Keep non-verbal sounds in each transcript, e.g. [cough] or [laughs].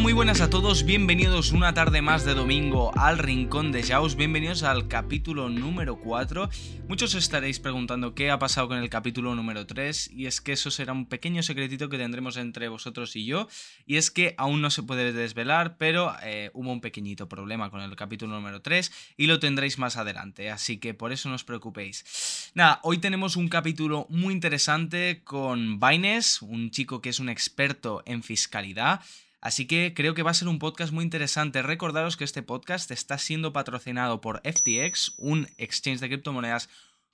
muy buenas a todos, bienvenidos una tarde más de domingo al Rincón de Jaus, bienvenidos al capítulo número 4. Muchos os estaréis preguntando qué ha pasado con el capítulo número 3 y es que eso será un pequeño secretito que tendremos entre vosotros y yo y es que aún no se puede desvelar, pero eh, hubo un pequeñito problema con el capítulo número 3 y lo tendréis más adelante, así que por eso no os preocupéis. Nada, hoy tenemos un capítulo muy interesante con Baines, un chico que es un experto en fiscalidad. Así que creo que va a ser un podcast muy interesante. Recordaros que este podcast está siendo patrocinado por FTX, un exchange de criptomonedas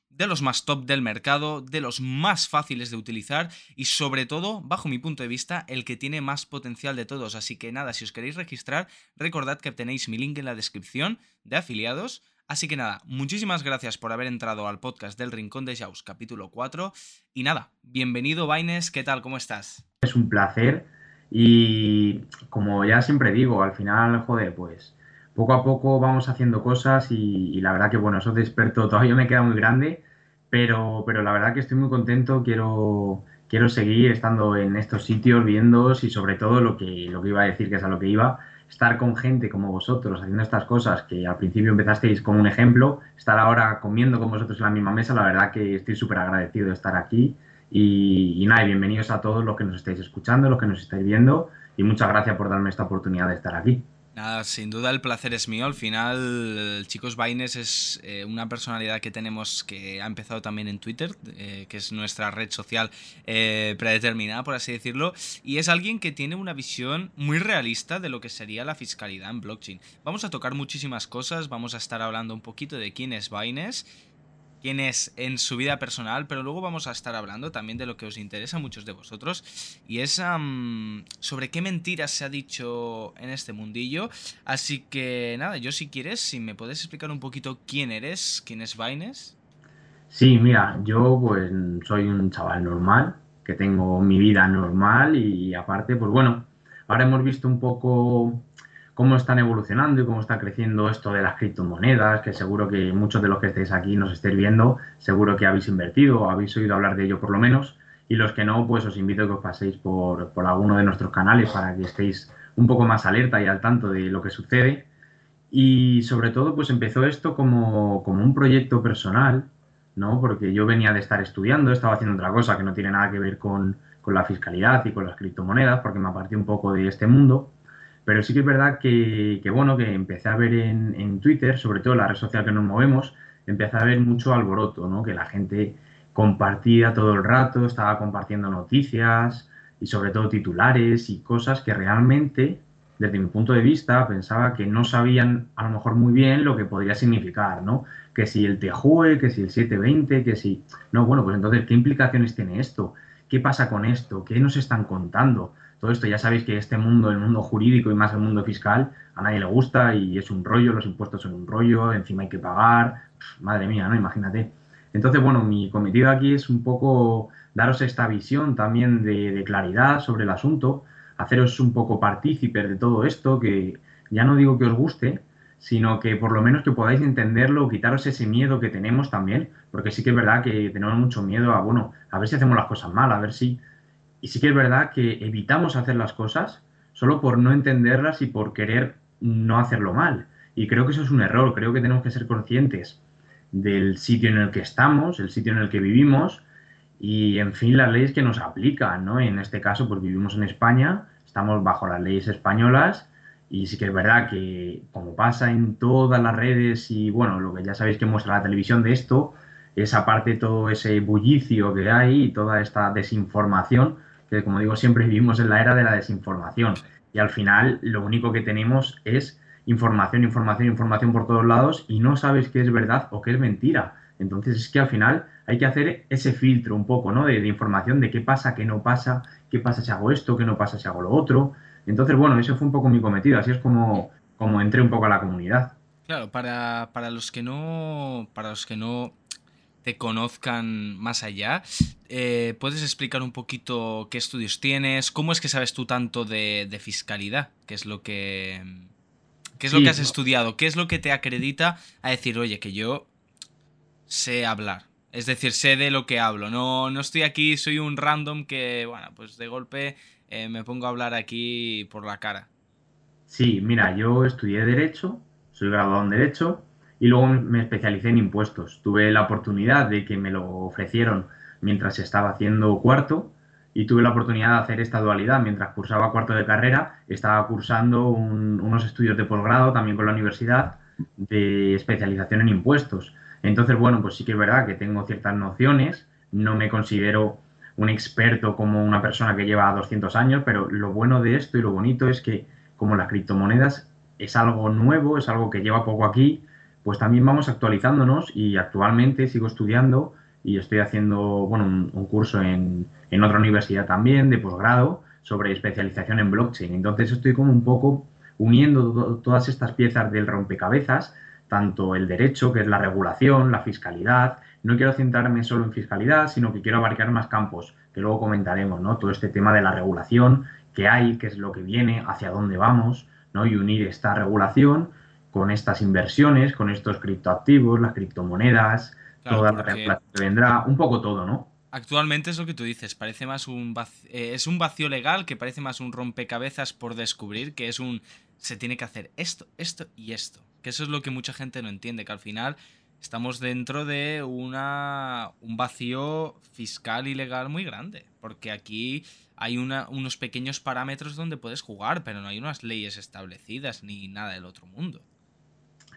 de los más top del mercado, de los más fáciles de utilizar y sobre todo, bajo mi punto de vista, el que tiene más potencial de todos. Así que nada, si os queréis registrar, recordad que tenéis mi link en la descripción de afiliados. Así que nada, muchísimas gracias por haber entrado al podcast del Rincón de Jaus, capítulo 4. Y nada, bienvenido Baines, ¿qué tal? ¿Cómo estás? Es un placer y como ya siempre digo, al final, joder, pues poco a poco vamos haciendo cosas y, la verdad que, bueno, eso experto [laughs] todavía me queda muy grande, pero, pero la verdad que estoy muy contento, quiero, quiero seguir estando en estos sitios, viendo y sobre todo lo que, lo que iba a decir, que es a lo que iba, estar con gente como vosotros haciendo estas cosas que al principio empezasteis como un ejemplo, estar ahora comiendo con vosotros en la misma mesa, la verdad que estoy súper agradecido de estar aquí y, nada, bienvenidos a todos los que nos estáis escuchando, los que nos estáis viendo y muchas gracias por darme esta oportunidad de estar aquí. Nada, sin duda el placer es mío. Al final, Chicos Baines es eh, una personalidad que tenemos que ha empezado también en Twitter, eh, que es nuestra red social eh, predeterminada, por así decirlo, y es alguien que tiene una visión muy realista de lo que sería la fiscalidad en blockchain. Vamos a tocar muchísimas cosas, vamos a estar hablando un poquito de quién es Baines quién es en su vida personal, pero luego vamos a estar hablando también de lo que os interesa a muchos de vosotros y es sobre qué mentiras se ha dicho en este mundillo. Así que nada, yo si quieres, si me puedes explicar un poquito quién eres, quién es Vaines. Sí, mira, yo pues soy un chaval normal, que tengo mi vida normal y aparte, pues bueno, ahora hemos visto un poco cómo están evolucionando y cómo está creciendo esto de las criptomonedas, que seguro que muchos de los que estéis aquí nos estéis viendo, seguro que habéis invertido o habéis oído hablar de ello por lo menos. Y los que no, pues os invito a que os paséis por, alguno de nuestros canales para que estéis un poco más alerta y al tanto de lo que sucede. Y sobre todo, pues empezó esto como, un proyecto personal, ¿no? Porque yo venía de estar estudiando, estaba haciendo otra cosa que no tiene nada que ver con, con la fiscalidad y con las criptomonedas, porque me aparté un poco de este mundo. Pero sí que es verdad que, bueno, que empecé a ver en, Twitter, sobre todo la red social que nos movemos, empecé a ver mucho alboroto, ¿no? Que la gente compartía todo el rato, estaba compartiendo noticias y sobre todo titulares y cosas que realmente, desde mi punto de vista, pensaba que no sabían a lo mejor muy bien lo que podría significar, ¿no? Que si el TJUE, que si el 720, que si... No, bueno, pues entonces, ¿qué implicaciones tiene esto? ¿Qué pasa con esto? ¿Qué nos están contando? Todo esto. Ya sabéis que este mundo, el mundo jurídico y más el mundo fiscal, a nadie le gusta y es un rollo, los impuestos son un rollo, encima hay que pagar, madre mía, ¿no? Imagínate. Entonces, bueno, mi cometido aquí es un poco daros esta visión también de, claridad sobre el asunto, haceros un poco partícipes de todo esto, que ya no digo que os guste, sino que por lo menos que podáis entenderlo, quitaros ese miedo que tenemos también, porque sí que es verdad que tenemos mucho miedo a, bueno, a ver si hacemos las cosas mal, a ver si y sí que es verdad que evitamos hacer las cosas solo por no entenderlas y por querer no hacerlo mal. Y creo que eso es un error. Creo que tenemos que ser conscientes del sitio en el que estamos, el sitio en el que vivimos y, en fin, las leyes que nos aplican, ¿no? En este caso, pues vivimos en España, estamos bajo las leyes españolas y sí que es verdad que, como pasa en todas las redes y, bueno, lo que ya sabéis que muestra la televisión de esto, esa parte, todo ese bullicio que hay y toda esta desinformación, que como digo siempre vivimos en la era de la desinformación y al final lo único que tenemos es información, información, información por todos lados y no sabes qué es verdad o qué es mentira. Entonces es que al final hay que hacer ese filtro un poco, ¿no? De, información de qué pasa, qué no pasa, qué pasa si hago esto, qué no pasa si hago lo otro. Entonces, bueno, ese fue un poco mi cometido, así es como, como entré un poco a la comunidad. Claro, para, para los que no. Para los que no te conozcan más allá. Eh, ¿Puedes explicar un poquito qué estudios tienes? ¿Cómo es que sabes tú tanto de, fiscalidad? ¿Qué es lo que. ¿Qué es lo que has estudiado? ¿Qué es lo que te acredita a decir, oye, que yo sé hablar? Es decir, sé de lo que hablo. No, no estoy aquí, soy un random que, bueno, pues de golpe eh, me pongo a hablar aquí por la cara. Sí, mira, yo estudié Derecho, soy graduado en Derecho y luego me especialicé en impuestos. Tuve la oportunidad de que me lo ofrecieron mientras estaba haciendo cuarto y tuve la oportunidad de hacer esta dualidad. Mientras cursaba cuarto de carrera, estaba cursando unos estudios de posgrado también con la universidad de especialización en impuestos. Entonces, bueno, pues sí que es verdad que tengo ciertas nociones, no me considero un experto como una persona que lleva 200 años, pero lo bueno de esto y lo bonito es que como las criptomonedas es algo nuevo, es algo que lleva poco aquí, pues también vamos actualizándonos y actualmente sigo estudiando y estoy haciendo bueno, un, curso en, en, otra universidad también de posgrado sobre especialización en blockchain. Entonces estoy como un poco uniendo todas estas piezas del rompecabezas, tanto el derecho, que es la regulación, la fiscalidad. No quiero centrarme solo en fiscalidad, sino que quiero abarcar más campos, que luego comentaremos, ¿no? Todo este tema de la regulación, qué hay, qué es lo que viene, hacia dónde vamos, ¿no? Y unir esta regulación con estas inversiones, con estos criptoactivos, las criptomonedas, toda la que vendrá, un poco todo, ¿no? Actualmente es lo que tú dices, parece más un vacío, eh, es un vacío legal que parece más un rompecabezas por descubrir, que es un se tiene que hacer esto, esto y esto. Que eso es lo que mucha gente no entiende, que al final estamos dentro de una, un vacío fiscal y legal muy grande, porque aquí hay una, unos pequeños parámetros donde puedes jugar, pero no hay unas leyes establecidas ni nada del otro mundo.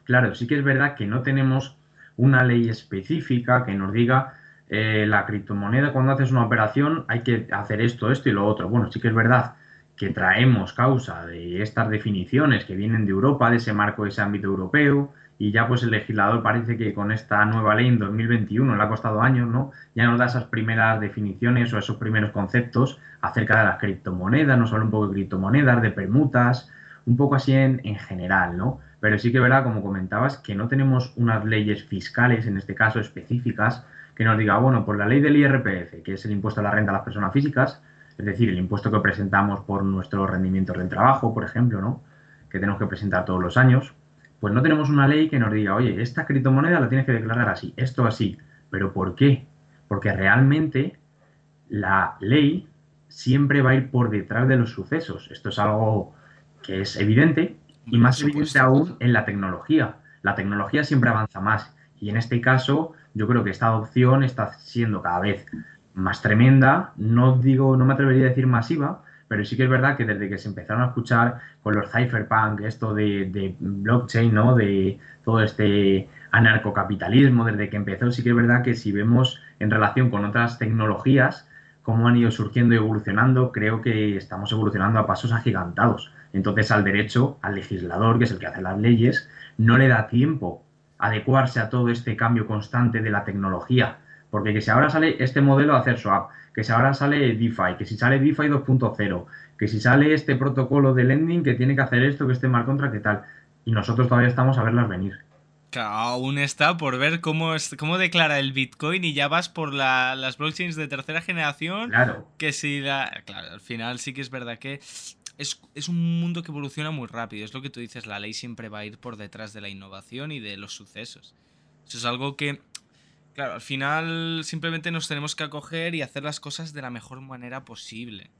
Claro, sí que es verdad que no tenemos una ley específica que nos diga eh, la criptomoneda cuando haces una operación hay que hacer esto, esto y lo otro. Bueno, sí que es verdad que traemos causa de estas definiciones que vienen de Europa, de ese marco, de ese ámbito europeo, y ya pues el legislador parece que con esta nueva ley en 2021, le ha costado años, ¿no? Ya nos da esas primeras definiciones o esos primeros conceptos acerca de las criptomonedas, no solo un poco de criptomonedas, de permutas, un poco así en, en general, ¿no? Pero sí que verá, como comentabas, que no tenemos unas leyes fiscales, en este caso específicas, que nos diga, bueno, por la ley del IRPF, que es el impuesto a la renta a las personas físicas, es decir, el impuesto que presentamos por nuestros rendimientos del trabajo, por ejemplo, ¿no? Que tenemos que presentar todos los años, pues no tenemos una ley que nos diga, oye, esta criptomoneda la tienes que declarar así, esto así. ¿Pero por qué? Porque realmente la ley siempre va a ir por detrás de los sucesos. Esto es algo que es evidente y más evidente aún en la tecnología. La tecnología siempre avanza más y en este caso yo creo que esta adopción está siendo cada vez más tremenda, no digo, no me atrevería a decir masiva, pero sí que es verdad que desde que se empezaron a escuchar con los cypherpunk, esto de, blockchain, ¿no? De todo este anarcocapitalismo, desde que empezó, sí que es verdad que si vemos en relación con otras tecnologías, cómo han ido surgiendo y evolucionando, creo que estamos evolucionando a pasos agigantados. Entonces al derecho, al legislador, que es el que hace las leyes, no le da tiempo adecuarse a todo este cambio constante de la tecnología. Porque que si ahora sale este modelo de hacer swap, que si ahora sale DeFi, que si sale DeFi 2.0, que si sale este protocolo de lending que tiene que hacer esto, que este mal contra, ¿qué tal? Y nosotros todavía estamos a verlas venir. aún está por ver cómo, cómo declara el Bitcoin y ya vas por las blockchains de tercera generación. Claro. Que si la. Claro, al final sí que es verdad que es, un mundo que evoluciona muy rápido. Es lo que tú dices, la ley siempre va a ir por detrás de la innovación y de los sucesos. Eso es algo que, claro, al final simplemente nos tenemos que acoger y hacer las cosas de la mejor manera posible.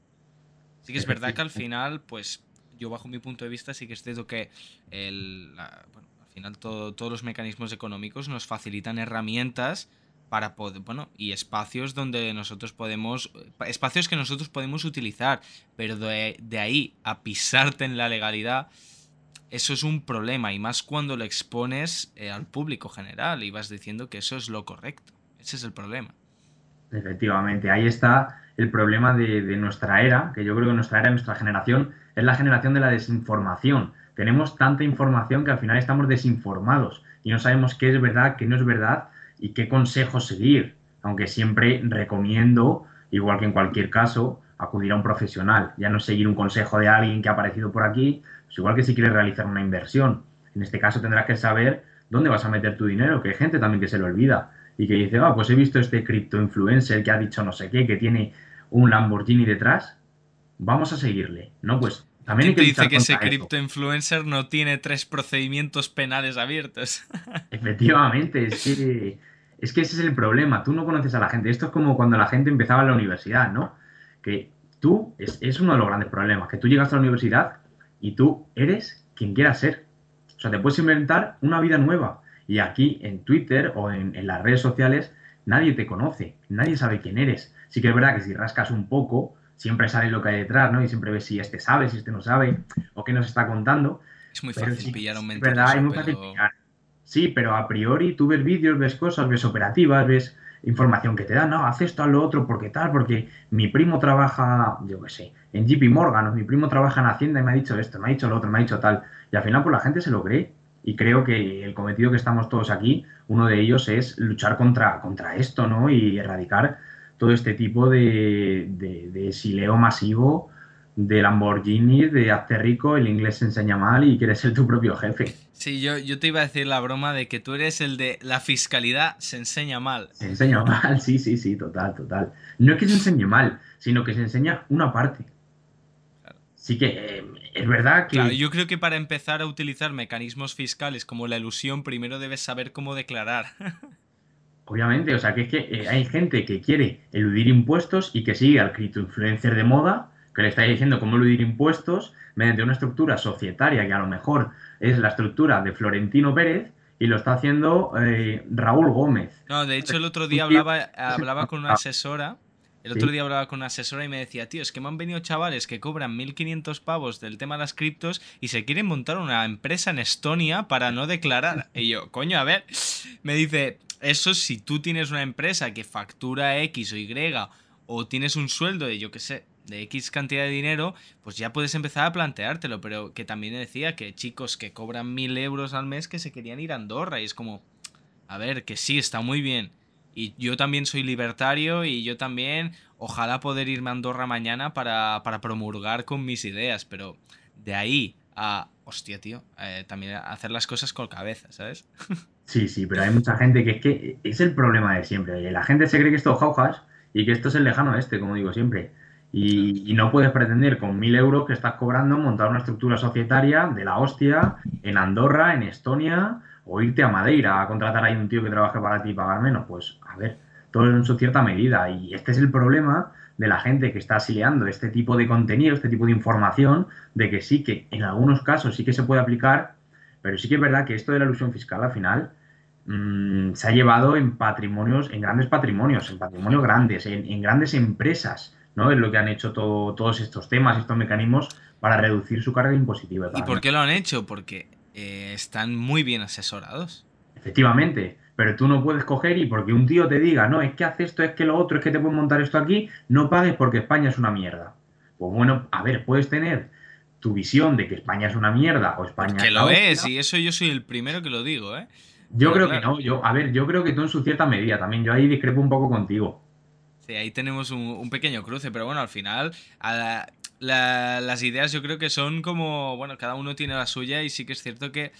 Sí que es verdad que al final, pues yo bajo mi punto de vista sí que es cierto que el, bueno, al final todos los mecanismos económicos nos facilitan herramientas para poder, bueno, y espacios donde nosotros podemos, espacios que nosotros podemos utilizar, pero de, ahí a pisarte en la legalidad, eso es un problema, y más cuando lo expones eh, al público general y vas diciendo que eso es lo correcto. Ese es el problema. Efectivamente, ahí está el problema de, de nuestra era, que yo creo que nuestra era, nuestra generación, es la generación de la desinformación. Tenemos tanta información que al final estamos desinformados y no sabemos qué es verdad, qué no es verdad, y qué consejo seguir, aunque siempre recomiendo, igual que en cualquier caso, acudir a un profesional, ya no seguir un consejo de alguien que ha aparecido por aquí, pues igual que si quieres realizar una inversión. En este caso tendrás que saber dónde vas a meter tu dinero, que hay gente también que se lo olvida y que dice, ah, pues he visto este cripto influencer que ha dicho no sé qué, que tiene un Lamborghini detrás, vamos a seguirle. No, pues también hay que dice que ese cripto influencer no tiene tres procedimientos penales abiertos. Efectivamente, es que es que ese es el problema, tú no conoces a la gente. Esto es como cuando la gente empezaba en la universidad, ¿no? Que tú, es, uno de los grandes problemas, que tú llegas a la universidad y tú eres quien quieras ser. O sea, te puedes inventar una vida nueva. Y aquí en Twitter o en, en las redes sociales nadie te conoce, nadie sabe quién eres. Sí que es verdad que si rascas un poco, siempre sale lo que hay detrás, ¿no? Y siempre ves si este sabe, si este no sabe, o qué nos está contando. Es muy fácil pillar un Es verdad, es muy fácil pillar. Sí, pero a priori tú ves vídeos, ves cosas, ves operativas, ves información que te dan, no, haz esto, haz lo otro, porque tal, porque mi primo trabaja, yo qué sé, en JP Morgan, o mi primo trabaja en Hacienda y me ha dicho esto, me ha dicho lo otro, me ha dicho tal. Y al final, pues la gente se lo cree. Y creo que el cometido que estamos todos aquí, uno de ellos es luchar contra, contra esto, ¿no? Y erradicar todo este tipo de, de, de sileo masivo de Lamborghini, de hazte rico, el inglés se enseña mal y quieres ser tu propio jefe. Sí, yo, yo te iba a decir la broma de que tú eres el de la fiscalidad se enseña mal. Se enseña [laughs] mal, sí, sí, sí, total, total. No es que se enseñe mal, sino que se enseña una parte. Sí que eh, es verdad que... Claro, yo creo que para empezar a utilizar mecanismos fiscales como la ilusión, primero debes saber cómo declarar. [laughs] Obviamente, o sea, que es que eh, hay gente que quiere eludir impuestos y que sigue al influencer de moda que le está diciendo cómo eludir impuestos mediante una estructura societaria que a lo mejor es la estructura de Florentino Pérez y lo está haciendo eh, Raúl Gómez. No, de hecho el otro día hablaba, hablaba con una asesora. El otro día hablaba con una asesora y me decía, tío, es que me han venido chavales que cobran 1.500 pavos del tema de las criptos y se quieren montar una empresa en Estonia para no declarar. Y yo, coño, a ver, me dice, eso si tú tienes una empresa que factura X o Y o tienes un sueldo de, yo qué sé, de X cantidad de dinero, pues ya puedes empezar a planteártelo, pero que también decía que chicos que cobran mil euros al mes que se querían ir a Andorra y es como, a ver, que sí, está muy bien. Y yo también soy libertario y yo también, ojalá poder irme a Andorra mañana para, para promulgar con mis ideas, pero de ahí a, hostia, tío, eh, también hacer las cosas con cabeza, ¿sabes? [laughs] Sí, sí, pero hay mucha gente que es que es el problema de siempre. La gente se cree que esto es jaujas y que esto es el lejano este, como digo siempre. Y, no puedes pretender con mil euros que estás cobrando montar una estructura societaria de la hostia en Andorra, en Estonia, o irte a Madeira a contratar ahí un tío que trabaje para ti y pagar menos. Pues, a ver, todo en su cierta medida. Y este es el problema de la gente que está asileando este tipo de contenido, este tipo de información, de que sí que en algunos casos sí que se puede aplicar, pero sí que es verdad que esto de la ilusión fiscal al final mmm, se ha llevado en patrimonios, en grandes patrimonios, en patrimonios grandes, en grandes empresas ¿no? Es lo que han hecho todo, todos estos temas, estos mecanismos para reducir su carga impositiva. ¿Y por qué lo han hecho? Porque eh, están muy bien asesorados. Efectivamente, pero tú no puedes coger y porque un tío te diga, no, es que hace esto, es que lo otro, es que te puedes montar esto aquí, no pagues porque España es una mierda. Pues bueno, a ver, puedes tener tu visión de que España es una mierda o España que lo es, y eso yo soy el primero que lo digo, ¿eh? Yo creo que no, yo, a ver, yo creo que tú en su cierta medida también, yo ahí discrepo un poco contigo ahí tenemos un, pequeño cruce, pero bueno, al final las ideas yo creo que son como, bueno, cada uno tiene la suya y sí que es cierto que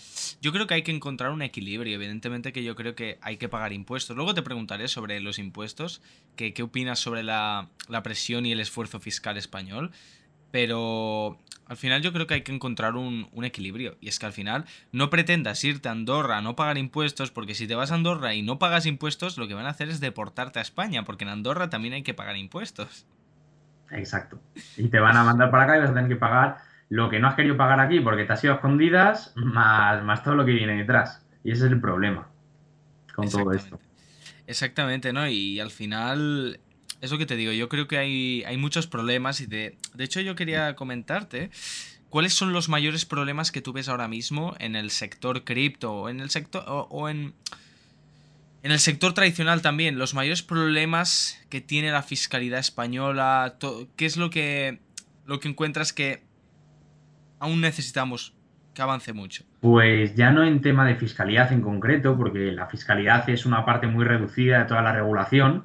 yo creo que hay que encontrar un equilibrio, evidentemente que yo creo que hay que pagar impuestos. Luego te preguntaré sobre los impuestos, que, qué opinas sobre la, la presión y el esfuerzo fiscal español, pero al final yo creo que hay que encontrar un, equilibrio. Y es que al final no pretendas irte a Andorra a no pagar impuestos, porque si te vas a Andorra y no pagas impuestos, lo que van a hacer es deportarte a España, porque en Andorra también hay que pagar impuestos. Exacto. Y te van a mandar para acá y vas a tener que pagar lo que no has querido pagar aquí porque te has ido a escondidas, más, más todo lo que viene detrás. Y ese es el problema con todo esto. Exactamente, ¿no? Y al final es lo que te digo, yo creo que hay, hay muchos problemas y de, de hecho yo quería comentarte cuáles son los mayores problemas que tú ves ahora mismo en el sector cripto, en el sector o, en en el sector tradicional también, los mayores problemas que tiene la fiscalidad española, ¿qué es lo que lo que encuentras que aún necesitamos que avance mucho? Pues ya no en tema de fiscalidad en concreto, porque la fiscalidad es una parte muy reducida de toda la regulación,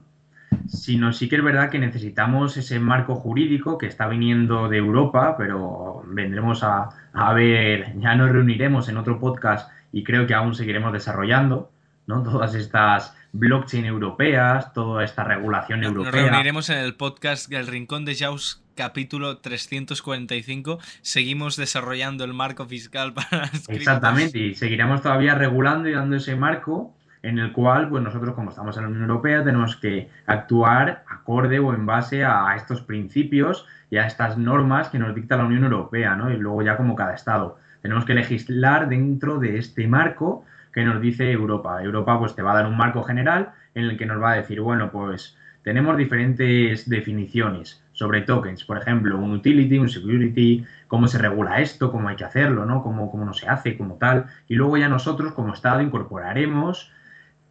sino sí que es verdad que necesitamos ese marco jurídico que está viniendo de Europa, pero vendremos a, ver, ya nos reuniremos en otro podcast y creo que aún seguiremos desarrollando, ¿no? Todas estas blockchain europeas, toda esta regulación europea. Nos reuniremos en el podcast El Rincón de Jaus capítulo 345. Seguimos desarrollando el marco fiscal [laughs] para Exactamente, y seguiremos todavía regulando y dando ese marco en el cual pues nosotros como estamos en la Unión Europea tenemos que actuar acorde o en base a estos principios y a estas normas que nos dicta la Unión Europea, ¿no? Y luego ya como cada estado. Tenemos que legislar dentro de este marco que nos dice Europa. Europa pues te va a dar un marco general en el que nos va a decir, bueno, pues tenemos diferentes definiciones sobre tokens, por ejemplo, un utility, un security, cómo se regula esto, cómo hay que hacerlo, ¿no? Cómo, cómo no se hace, como tal. Y luego ya nosotros como Estado incorporaremos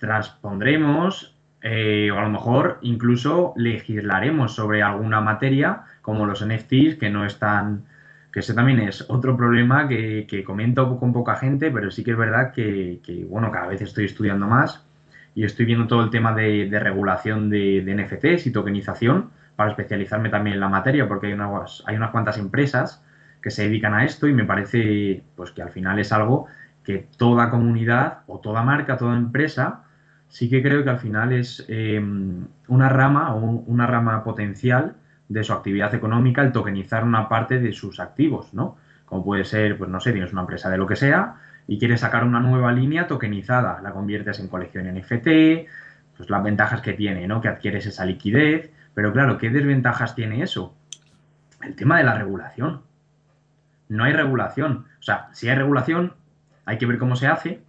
transpondremos eh, o a lo mejor incluso legislaremos sobre alguna materia como los NFTs que no están que ese también es otro problema que, que comento con poca gente, pero sí que es verdad que, bueno, cada vez estoy estudiando más y estoy viendo todo el tema de, regulación de, de, NFTs y tokenización para especializarme también en la materia, porque hay unas, hay unas cuantas empresas que se dedican a esto y me parece pues que al final es algo que toda comunidad o toda marca, toda empresa sí que creo que al final es em, una rama o una rama potencial de su actividad económica el tokenizar una parte de sus activos, ¿no? Como puede ser, pues no sé, tienes una empresa de lo que sea y quieres sacar una nueva línea tokenizada, la conviertes en colección NFT, pues las ventajas que tiene, ¿no? Que adquieres esa liquidez, pero claro, ¿qué desventajas tiene eso? El tema de la regulación. No hay regulación. O sea, si hay regulación, hay que ver cómo se hace,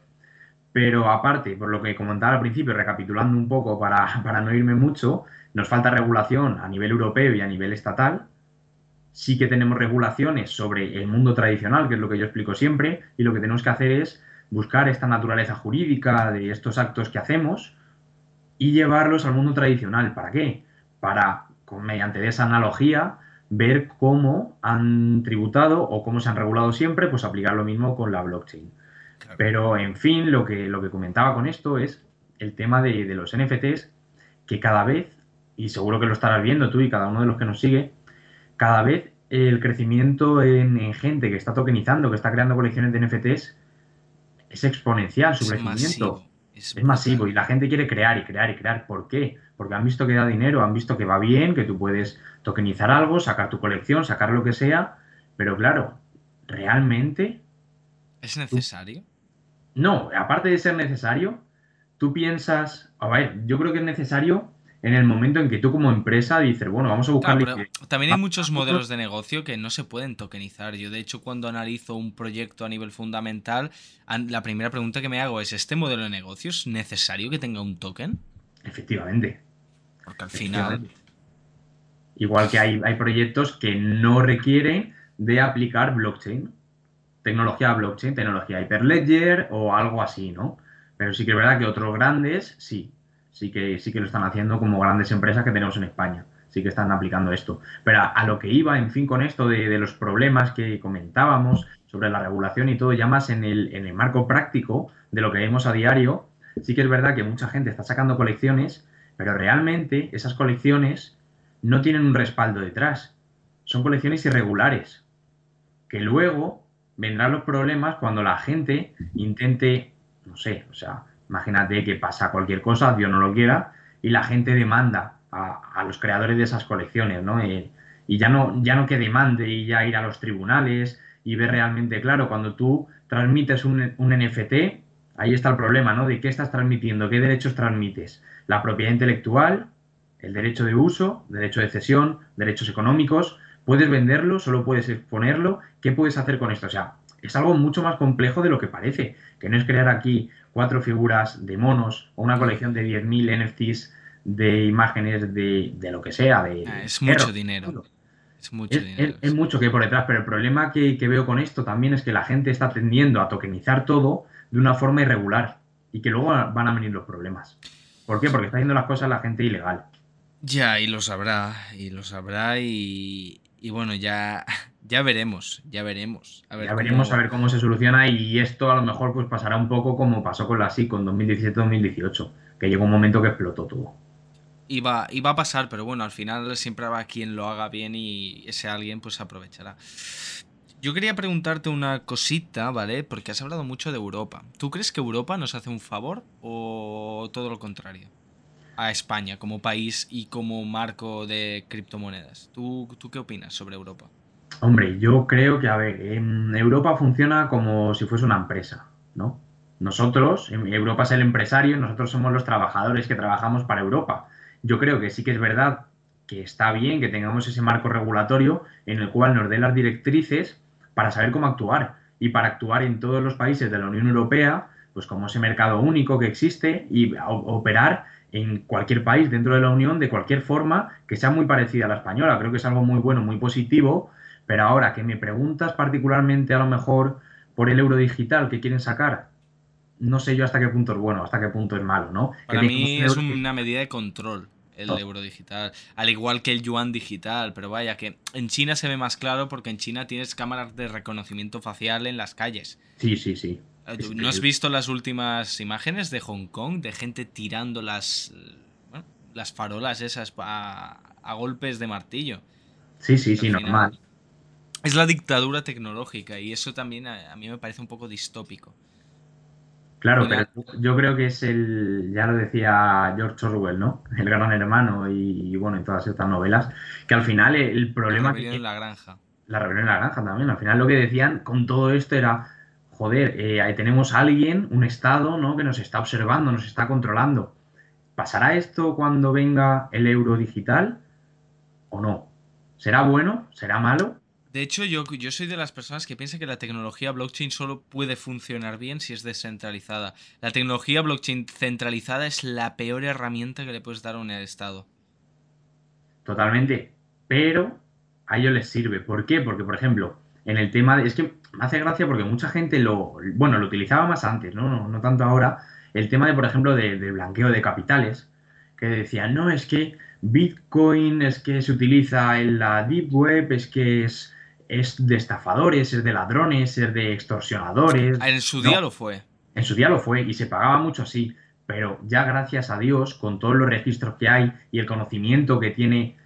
pero aparte, por lo que comentaba al principio, recapitulando un poco para, [laughs] para no irme mucho, nos falta regulación a nivel europeo y a nivel estatal. Sí que tenemos regulaciones sobre el mundo tradicional, que es lo que yo explico siempre, y lo que tenemos que hacer es buscar esta naturaleza jurídica de estos actos que hacemos y llevarlos al mundo tradicional. ¿Para qué? Para, mediante esa analogía, ver cómo han tributado o cómo se han regulado siempre, pues aplicar lo mismo con la blockchain. Pero, en fin, lo que, lo que comentaba con esto es el tema de, los NFTs, que cada vez, y seguro que lo estarás viendo tú y cada uno de los que nos sigue, cada vez el crecimiento en, gente que está tokenizando, que está creando colecciones de NFTs, es exponencial su crecimiento. es, masivo y la gente quiere crear y crear y crear. ¿Por qué? Porque han visto que da dinero, han visto que va bien, que tú puedes tokenizar algo, sacar tu colección, sacar lo que sea, pero claro, realmente... ¿Es necesario? No, aparte de ser necesario, tú piensas, a ver, yo creo que es necesario en el momento en que tú como empresa dices, bueno, vamos a buscar... también hay muchos modelos de negocio que no se pueden tokenizar. Yo, de hecho, cuando analizo un proyecto a nivel fundamental, la primera pregunta que me hago es, ¿este modelo de negocio es necesario que tenga un token? Efectivamente. Porque al final... Igual que hay, hay proyectos que no requieren de aplicar blockchain tecnología blockchain, tecnología Hyperledger o algo así, ¿no? Pero sí que es verdad que otros grandes, sí, sí que, sí que lo están haciendo como grandes empresas que tenemos en España, sí que están aplicando esto. Pero a, lo que iba, en fin, con esto de, los problemas que comentábamos sobre la regulación y todo, ya más en el, en el marco práctico de lo que vemos a diario, sí que es verdad que mucha gente está sacando colecciones, pero realmente esas colecciones no tienen un respaldo detrás. Son colecciones irregulares, que luego vendrán los problemas cuando la gente intente, no sé, o sea, imagínate que pasa cualquier cosa, Dios no lo quiera, y la gente demanda a, los creadores de esas colecciones, ¿no? y ya no, ya no que demande y ya ir a los tribunales y ver realmente claro, cuando tú transmites un, un NFT, ahí está el problema, ¿no? De qué estás transmitiendo, qué derechos transmites. La propiedad intelectual, el derecho de uso, derecho de cesión, derechos económicos, puedes venderlo, solo puedes exponerlo, ¿qué puedes hacer con esto? O sea, es algo mucho más complejo de lo que parece, que no es crear aquí cuatro figuras de monos o una colección de 10.000 NFTs de imágenes de, lo que sea. De, ah, es mucho dinero. Es mucho dinero. Es, mucho que hay por detrás, pero el problema que, que veo con esto también es que la gente está tendiendo a tokenizar todo de una forma irregular y que luego van a venir los problemas. ¿Por qué? Porque está haciendo las cosas la gente ilegal. Ya, y lo sabrá, y lo sabrá, y, y bueno, ya, [laughs] ya veremos, ya veremos. A ver ya veremos a ver cómo se soluciona y esto a lo mejor pues pasará un poco como pasó con la SIC con 2017-2018, que llegó un momento que explotó todo. Y va a pasar, pero bueno, al final siempre habrá quien lo haga bien y ese alguien pues aprovechará. Yo quería preguntarte una cosita, ¿vale? Porque has hablado mucho de Europa. ¿Tú crees que Europa nos hace un favor o todo lo contrario? A España como país y como marco de criptomonedas. ¿Tú, ¿Tú qué opinas sobre Europa? Hombre, yo creo que, a ver, en Europa funciona como si fuese una empresa, ¿no? Nosotros, Europa es el empresario, nosotros somos los trabajadores que trabajamos para Europa. Yo creo que sí que es verdad que está bien que tengamos ese marco regulatorio en el cual nos dé las directrices para saber cómo actuar y para actuar en todos los países de la Unión Europea, pues como ese mercado único que existe y operar en cualquier país dentro de la Unión de cualquier forma que sea muy parecida a la española. Creo que es algo muy bueno, muy positivo, pero ahora que me preguntas particularmente a lo mejor por el euro digital que quieren sacar, no sé yo hasta qué punto es bueno, hasta qué punto es malo, ¿no? Para mí es una medida de control el euro digital, al igual que el yuan digital, pero vaya que en China se ve más claro porque en China tienes cámaras de reconocimiento facial en las calles. Sí, sí, sí. Eh, ¿No has visto las últimas imágenes de Hong Kong de gente tirando las, las farolas esas a, golpes de martillo? Sí, sí, sí, normal. Es la dictadura tecnológica y eso también a mí me parece un poco distópico. Claro, pero yo creo que es el, ya lo decía George Orwell, ¿no? [laughs] El gran hermano y, bueno, en todas estas novelas, que al final el problema... La rebelión en la granja. La rebelión en la granja también. Al final lo que decían con todo esto era, joder, eh, ahí tenemos a alguien, un Estado, ¿no? Que nos está observando, nos está controlando. ¿Pasará esto cuando venga el euro digital o no? ¿Será bueno? ¿Será malo? De hecho, yo, yo soy de las personas que piensan que la tecnología blockchain solo puede funcionar bien si es descentralizada. La tecnología blockchain centralizada es la peor herramienta que le puedes dar a un Estado. Totalmente. Pero a ellos les sirve. ¿Por qué? Porque, por ejemplo, en el tema de... Es que me hace gracia porque mucha gente lo... Bueno, lo utilizaba más antes, ¿no? No, tanto ahora. El tema de, por ejemplo, de, de blanqueo de capitales. Que decían, no, es que Bitcoin es que se utiliza en la Deep Web, es que es es de estafadores, es de ladrones, es de extorsionadores. En su día lo fue. En su día lo fue y se pagaba mucho así, pero ya gracias a Dios, con todos los registros que hay y el conocimiento que tiene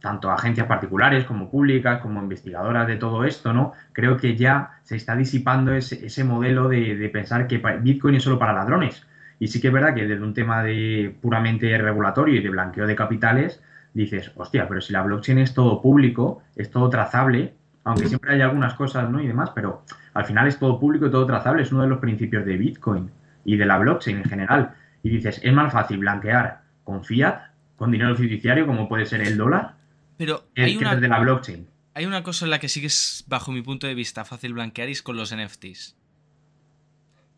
tanto agencias particulares como públicas, como investigadoras de todo esto, ¿no? Creo que ya se está disipando ese, modelo de, de, pensar que Bitcoin es solo para ladrones. Y sí que es verdad que desde un tema de puramente regulatorio y de blanqueo de capitales, dices, hostia, pero si la blockchain es todo público, es todo trazable, aunque siempre hay algunas cosas ¿no? y demás, pero al final es todo público y todo trazable, es uno de los principios de Bitcoin y de la blockchain en general. Y dices, es más fácil blanquear con fiat, con dinero fiduciario, como puede ser el dólar, pero hay una, de la blockchain. Hay una cosa en la que sí que es, bajo mi punto de vista, fácil blanquear y es con los NFTs.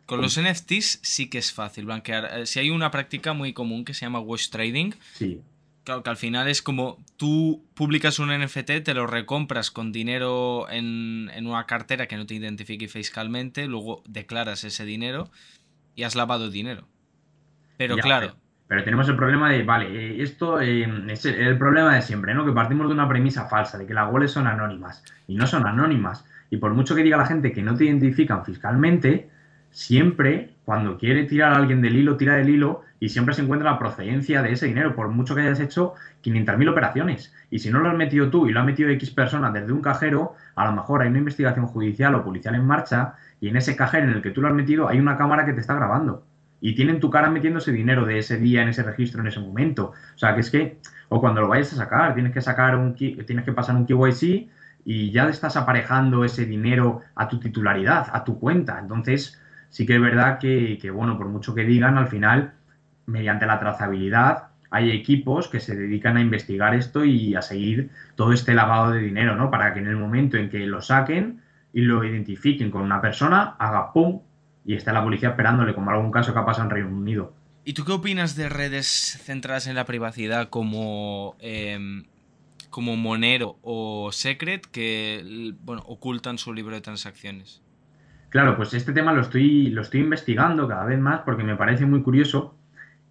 Con los NFTs sí que es fácil blanquear. Eh, si hay una práctica muy común que se llama wash trading, sí. Claro, que al final es como tú publicas un NFT, te lo recompras con dinero en, una cartera que no te identifique fiscalmente, luego declaras ese dinero y has lavado dinero. Pero claro. Pero, tenemos el problema de, vale, eh, esto eh, es el problema de siempre, ¿no? Que partimos de una premisa falsa, de que las wallets son anónimas. Y no son anónimas. Y por mucho que diga la gente que no te identifican fiscalmente, siempre cuando quiere tirar a alguien del hilo, tira del hilo y siempre se encuentra la procedencia de ese dinero, por mucho que hayas hecho 500.000 operaciones. Y si no lo has metido tú y lo ha metido X personas desde un cajero, a lo mejor hay una investigación judicial o policial en marcha y en ese cajero en el que tú lo has metido hay una cámara que te está grabando. Y tienen tu cara metiendo ese dinero de ese día en ese registro en ese momento. O sea, que es que, o cuando lo vayas a sacar, tienes que sacar un, tienes que pasar un KYC y ya estás aparejando ese dinero a tu titularidad, a tu cuenta. Entonces, sí que es verdad que, que bueno, por mucho que digan, al final mediante la trazabilidad hay equipos que se dedican a investigar esto y a seguir todo este lavado de dinero, ¿no? Para que en el momento en que lo saquen y lo identifiquen con una persona, haga pum y esté la policía esperándole, como algún caso que ha pasado en Reino Unido. ¿Y tú qué opinas de redes centradas en la privacidad como, em, como Monero o Secret que bueno, ocultan su libro de transacciones? Claro, pues este tema lo estoy, lo estoy investigando cada vez más porque me parece muy curioso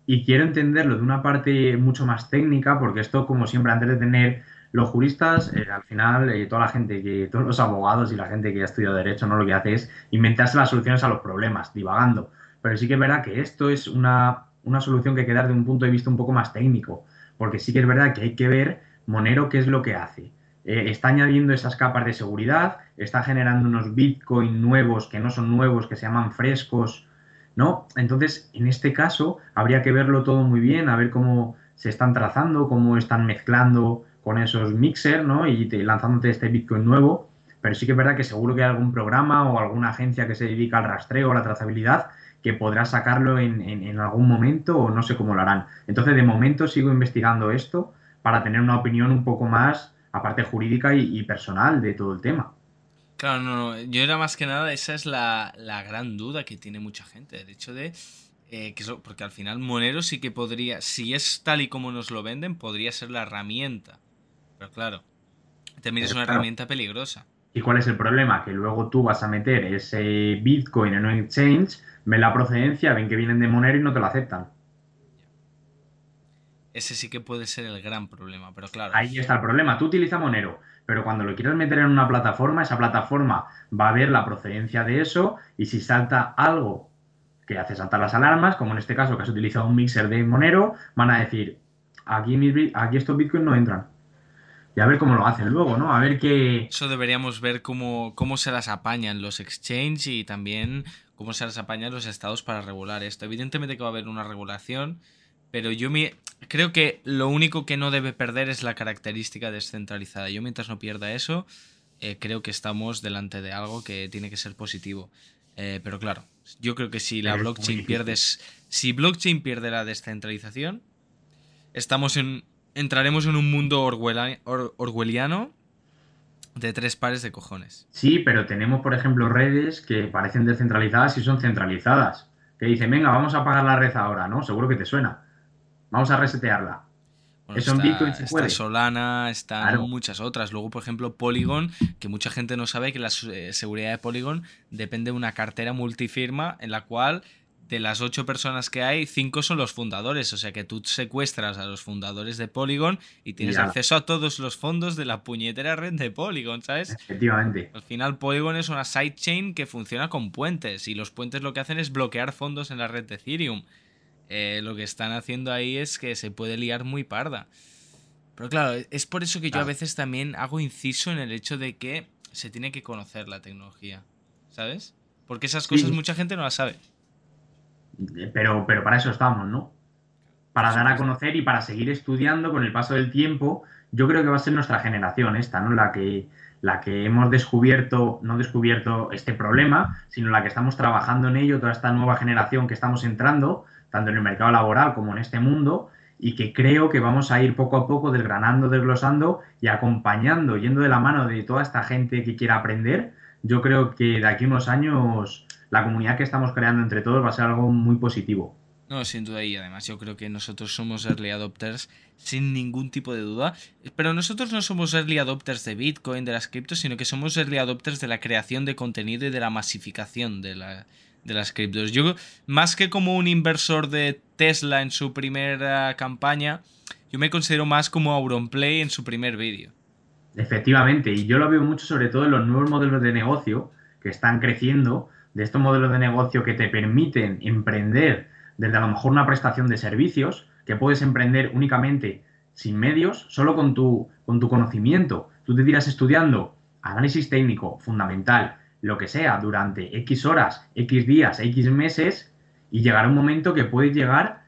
y quiero entenderlo de una parte mucho más técnica, porque esto, como siempre, antes de tener los juristas, eh, al final, eh, toda la gente, que todos los abogados y la gente que ha estudiado Derecho, no lo que hace es inventarse las soluciones a los problemas, divagando. Pero sí que es verdad que esto es una, una solución que hay que dar de un punto de vista un poco más técnico, porque sí que es verdad que hay que ver Monero qué es lo que hace. Eh, está añadiendo esas capas de seguridad, está generando unos Bitcoin nuevos que no son nuevos, que se llaman frescos, ¿no? Entonces, en este caso, habría que verlo todo muy bien, a ver cómo se están trazando, cómo están mezclando con esos mixers, ¿no? Y lanzándote este Bitcoin nuevo. pero sí que es verdad que seguro que hay algún programa o alguna agencia que se dedica al rastreo o a la trazabilidad que podrá sacarlo en, algún momento o no sé cómo lo harán. Entonces, de momento sigo investigando esto para tener una opinión un poco más, aparte jurídica y, personal de todo el tema. Claro, no, no, yo era más que nada, esa es la, gran duda que tiene mucha gente, el hecho de eh, que eso, porque al final Monero sí que podría, si es tal y como nos lo venden, podría ser la herramienta. Pero claro, también es una herramienta peligrosa. ¿Y cuál es el problema? Que luego tú vas a meter ese Bitcoin en un exchange, ven la procedencia, ven que vienen de Monero y no te lo aceptan. Ese sí que puede ser el gran problema, pero claro. Ahí está el problema. Tú utilizas Monero, pero cuando lo quieres meter en una plataforma, esa plataforma va a ver la procedencia de eso y si salta algo que hace saltar las alarmas, como en este caso que has utilizado un mixer de Monero, van a decir, aquí, aquí estos bitcoins no entran y a ver cómo lo hacen luego, ¿no? A ver qué... Eso deberíamos ver cómo, cómo se las apañan los exchanges y también cómo se las apañan los estados para regular esto. Evidentemente que va a haber una regulación, pero yo me... creo que lo único que no debe perder es la característica descentralizada. Yo mientras no pierda eso, eh, creo que estamos delante de algo que tiene que ser positivo. Eh, pero claro, yo creo que si la blockchain pierde... Si blockchain pierde la descentralización, estamos en entraremos en un mundo orwelliano de tres pares de cojones. Sí, pero tenemos, por ejemplo, redes que parecen descentralizadas y son centralizadas. Que dicen, venga, vamos a apagar la red ahora, ¿no? Seguro que te suena. Vamos a resetearla. Eso en Bitcoin se puede. Solana, están muchas otras. Luego, por ejemplo, Polygon, que mucha gente no sabe que la eh, seguridad de Polygon depende de una cartera multifirma en la cual de las ocho personas que hay, cinco son los fundadores. O sea que tú secuestras a los fundadores de Polygon y tienes acceso a todos los fondos de la puñetera red de Polygon, ¿sabes? Efectivamente. Al final, Polygon es una sidechain que funciona con puentes y los puentes lo que hacen es bloquear fondos en la red de Ethereum. Eh, lo que están haciendo ahí es que se puede liar muy parda. Pero claro, es por eso que yo a veces también hago inciso en el hecho de que se tiene que conocer la tecnología, ¿sabes? Porque esas cosas mucha gente no las sabe. Pero, pero para eso estamos, ¿no? Para dar a conocer y para seguir estudiando con el paso del tiempo. Yo creo que va a ser nuestra generación esta, ¿no? La que, la que hemos descubierto, no descubierto este problema, sino la que estamos trabajando en ello, toda esta nueva generación que estamos entrando, tanto en el mercado laboral como en este mundo, y que creo que vamos a ir poco a poco desgranando, desglosando y acompañando, yendo de la mano de toda esta gente que quiera aprender. Yo creo que de aquí a unos años la comunidad que estamos creando entre todos va a ser algo muy positivo. No, sin duda, y además yo creo que nosotros somos early adopters sin ningún tipo de duda. Pero nosotros no somos early adopters de Bitcoin, de las criptos, sino que somos early adopters de la creación de contenido y de la masificación de, la, de las criptos. Yo, más que como un inversor de Tesla en su primera campaña, yo me considero más como Auronplay en su primer vídeo. Efectivamente, y yo lo veo mucho sobre todo en los nuevos modelos de negocio que están creciendo de estos modelos de negocio que te permiten emprender desde a lo mejor una prestación de servicios, que puedes emprender únicamente sin medios, solo con tu, con tu conocimiento. Tú te tiras estudiando análisis técnico, fundamental, lo que sea, durante X horas, X días, X meses, y llegará un momento que puedes llegar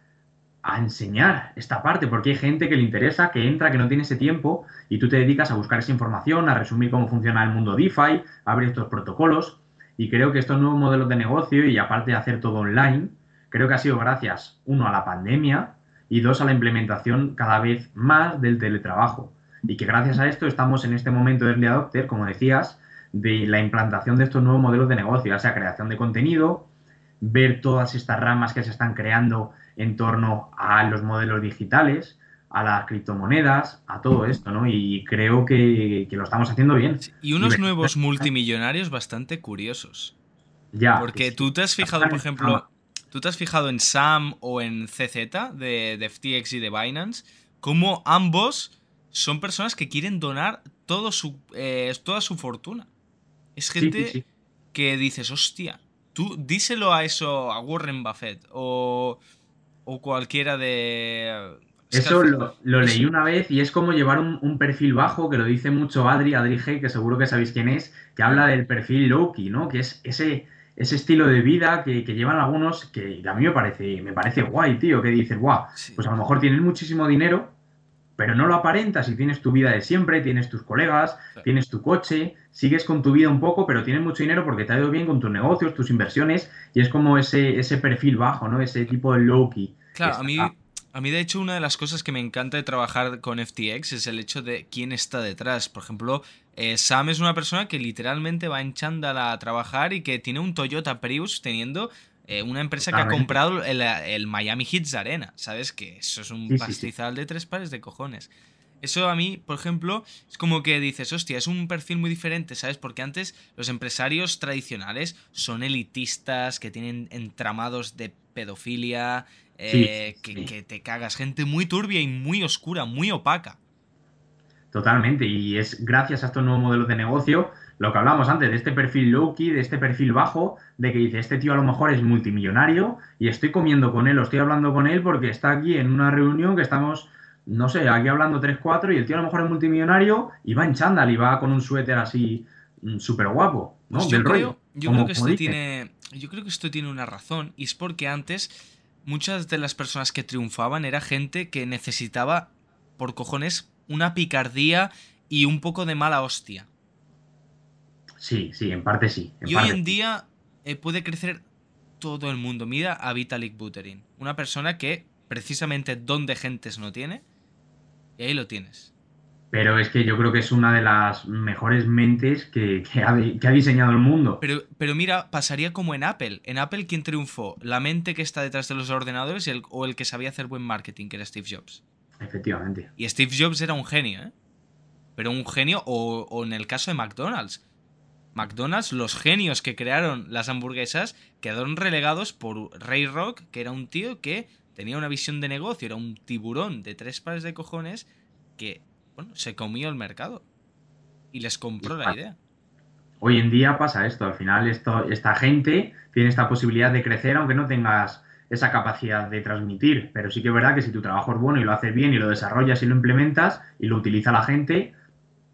a enseñar esta parte, porque hay gente que le interesa, que entra, que no tiene ese tiempo, y tú te dedicas a buscar esa información, a resumir cómo funciona el mundo DeFi, a abrir estos protocolos, y creo que estos nuevos modelos de negocio, y aparte de hacer todo online, creo que ha sido gracias, uno, a la pandemia y dos, a la implementación cada vez más del teletrabajo. Y que gracias a esto estamos en este momento de adopter, como decías, de la implantación de estos nuevos modelos de negocio, ya sea creación de contenido, ver todas estas ramas que se están creando en torno a los modelos digitales, a las criptomonedas, a todo esto, ¿no? Y creo que, lo estamos haciendo bien. Y unos nuevos [laughs] multimillonarios bastante curiosos. Ya. Porque tú te has fijado, por ejemplo, tú te has fijado en SAM o en CZ de, de FTX y de Binance, como ambos son personas que quieren donar todo su, eh, toda su fortuna. Es gente que dices, hostia, tú díselo a eso, a Warren Buffett o, o cualquiera de eso lo, leí una vez y es como llevar un, perfil bajo, que lo dice mucho Adri, Adri G, que seguro que sabéis quién es, que habla del perfil Loki, ¿no? Que es ese, ese estilo de vida que, llevan algunos que a mí me parece, me parece guay, tío, que dices, guau, pues a lo mejor tienen muchísimo dinero, pero no lo aparentas y tienes tu vida de siempre, tienes tus colegas, tienes tu coche, sigues con tu vida un poco, pero tienes mucho dinero porque te ha ido bien con tus negocios, tus inversiones, y es como ese, ese perfil bajo, ¿no? Ese tipo de low-key. Claro, a mí, a mí de hecho una de las cosas que me encanta de trabajar con FTX es el hecho de quién está detrás. Por ejemplo, eh, Sam es una persona que literalmente va en chándal a trabajar y que tiene un Toyota Prius teniendo eh, una empresa que ha comprado el, Miami Hits Arena, ¿sabes? Que eso es un pastizal de tres pares de cojones. Eso a mí, por ejemplo, es como que dices, hostia, es un perfil muy diferente, ¿sabes? Porque antes los empresarios tradicionales son elitistas, que tienen entramados de pedofilia, eh, que, que, te cagas, gente muy turbia y muy oscura, muy opaca. Totalmente, y es gracias a estos nuevos modelos de negocio lo que hablamos antes, de este perfil low-key, de este perfil bajo, de que dice, este tío a lo mejor es multimillonario y estoy comiendo con él o estoy hablando con él porque está aquí en una reunión que estamos, no sé, aquí hablando 3-4 y el tío a lo mejor es multimillonario y va en chándal y va con un suéter así mm, súper guapo, ¿no? Pues yo, creo, yo creo, que esto tiene, yo creo que esto tiene una razón y es porque antes muchas de las personas que triunfaban era gente que necesitaba, por cojones, una picardía y un poco de mala hostia. Sí, sí, en parte sí. y hoy en día eh, puede crecer todo el mundo. Mira a Vitalik Buterin, una persona que precisamente donde gentes no tiene, y ahí lo tienes. Pero es que yo creo que es una de las mejores mentes que, ha, diseñado el mundo. Pero, pero mira, pasaría como en Apple. En Apple, ¿quién triunfó? ¿La mente que está detrás de los ordenadores o el que sabía hacer buen marketing, que era Steve Jobs? Efectivamente. Y Steve Jobs era un genio, ¿eh? Pero un genio, o, o en el caso de McDonald's. McDonald's, los genios que crearon las hamburguesas, quedaron relegados por Ray Rock, que era un tío que tenía una visión de negocio, era un tiburón de tres pares de cojones que, bueno, se comió el mercado y les compró la idea. Hoy en día pasa esto, al final esto, esta gente tiene esta posibilidad de crecer aunque no tengas esa capacidad de transmitir, pero sí que es verdad que si tu trabajo es bueno y lo haces bien y lo desarrollas y lo implementas y lo utiliza la gente,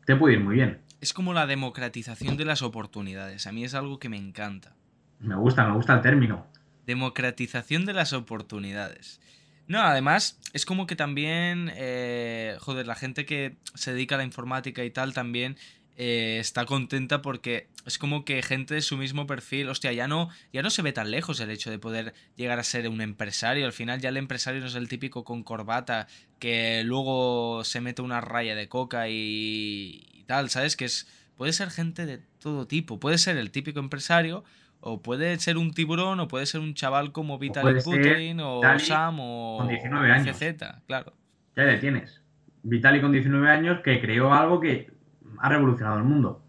te puede ir muy bien es como la democratización de las oportunidades. A mí es algo que me encanta. Me gusta, me gusta el término. Democratización de las oportunidades. No, además, es como que también, eh, joder, la gente que se dedica a la informática y tal también eh, está contenta porque es como que gente de su mismo perfil, hostia, ya no, ya no se ve tan lejos el hecho de poder llegar a ser un empresario. Al final ya el empresario no es el típico con corbata que luego se mete una raya de coca y, ¿sabes? Que es, puede ser gente de todo tipo, puede ser el típico empresario, o puede ser un tiburón, o puede ser un chaval como Vitaly Putin, o Sam, o con 19 años. claro. Ya le tienes. Vitaly con 19 años que creó algo que ha revolucionado el mundo.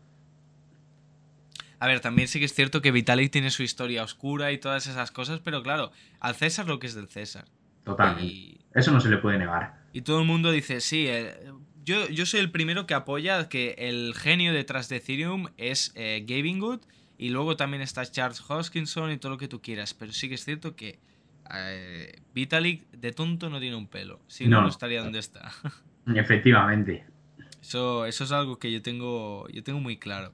A ver, también sí que es cierto que Vitalik tiene su historia oscura y todas esas cosas, pero claro, al César lo que es del César. Totalmente. Eso no se le puede negar. Y todo el mundo dice, sí, eh, yo, soy el primero que apoya que el genio detrás de Ethereum es eh, Gavin Good y luego también está Charles Hoskinson y todo lo que tú quieras, pero sí que es cierto que eh, Vitalik de tonto no tiene un pelo, si no, no, estaría donde está. [laughs] Efectivamente. Eso, eso es algo que yo tengo, yo tengo muy claro.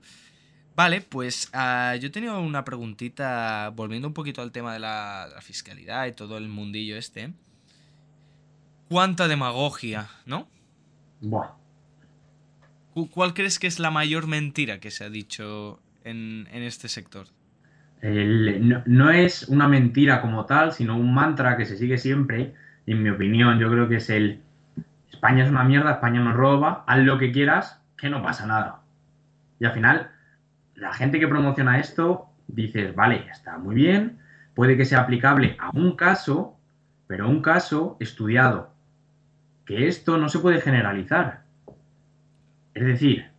Vale, pues uh, yo tenía una preguntita, volviendo un poquito al tema de la, la, fiscalidad y todo el mundillo este. ¿Cuánta demagogia, no? ¿Cuál crees que es la mayor mentira que se ha dicho en, este sector? no, es una mentira como tal, sino un mantra que se sigue siempre. en mi opinión, yo creo que es el España es una mierda, España nos roba, haz lo que quieras, que no pasa nada. Y al final, la gente que promociona esto, dices, vale, está muy bien, puede que sea aplicable a un caso, pero un caso estudiado, que esto no se puede generalizar. Es decir,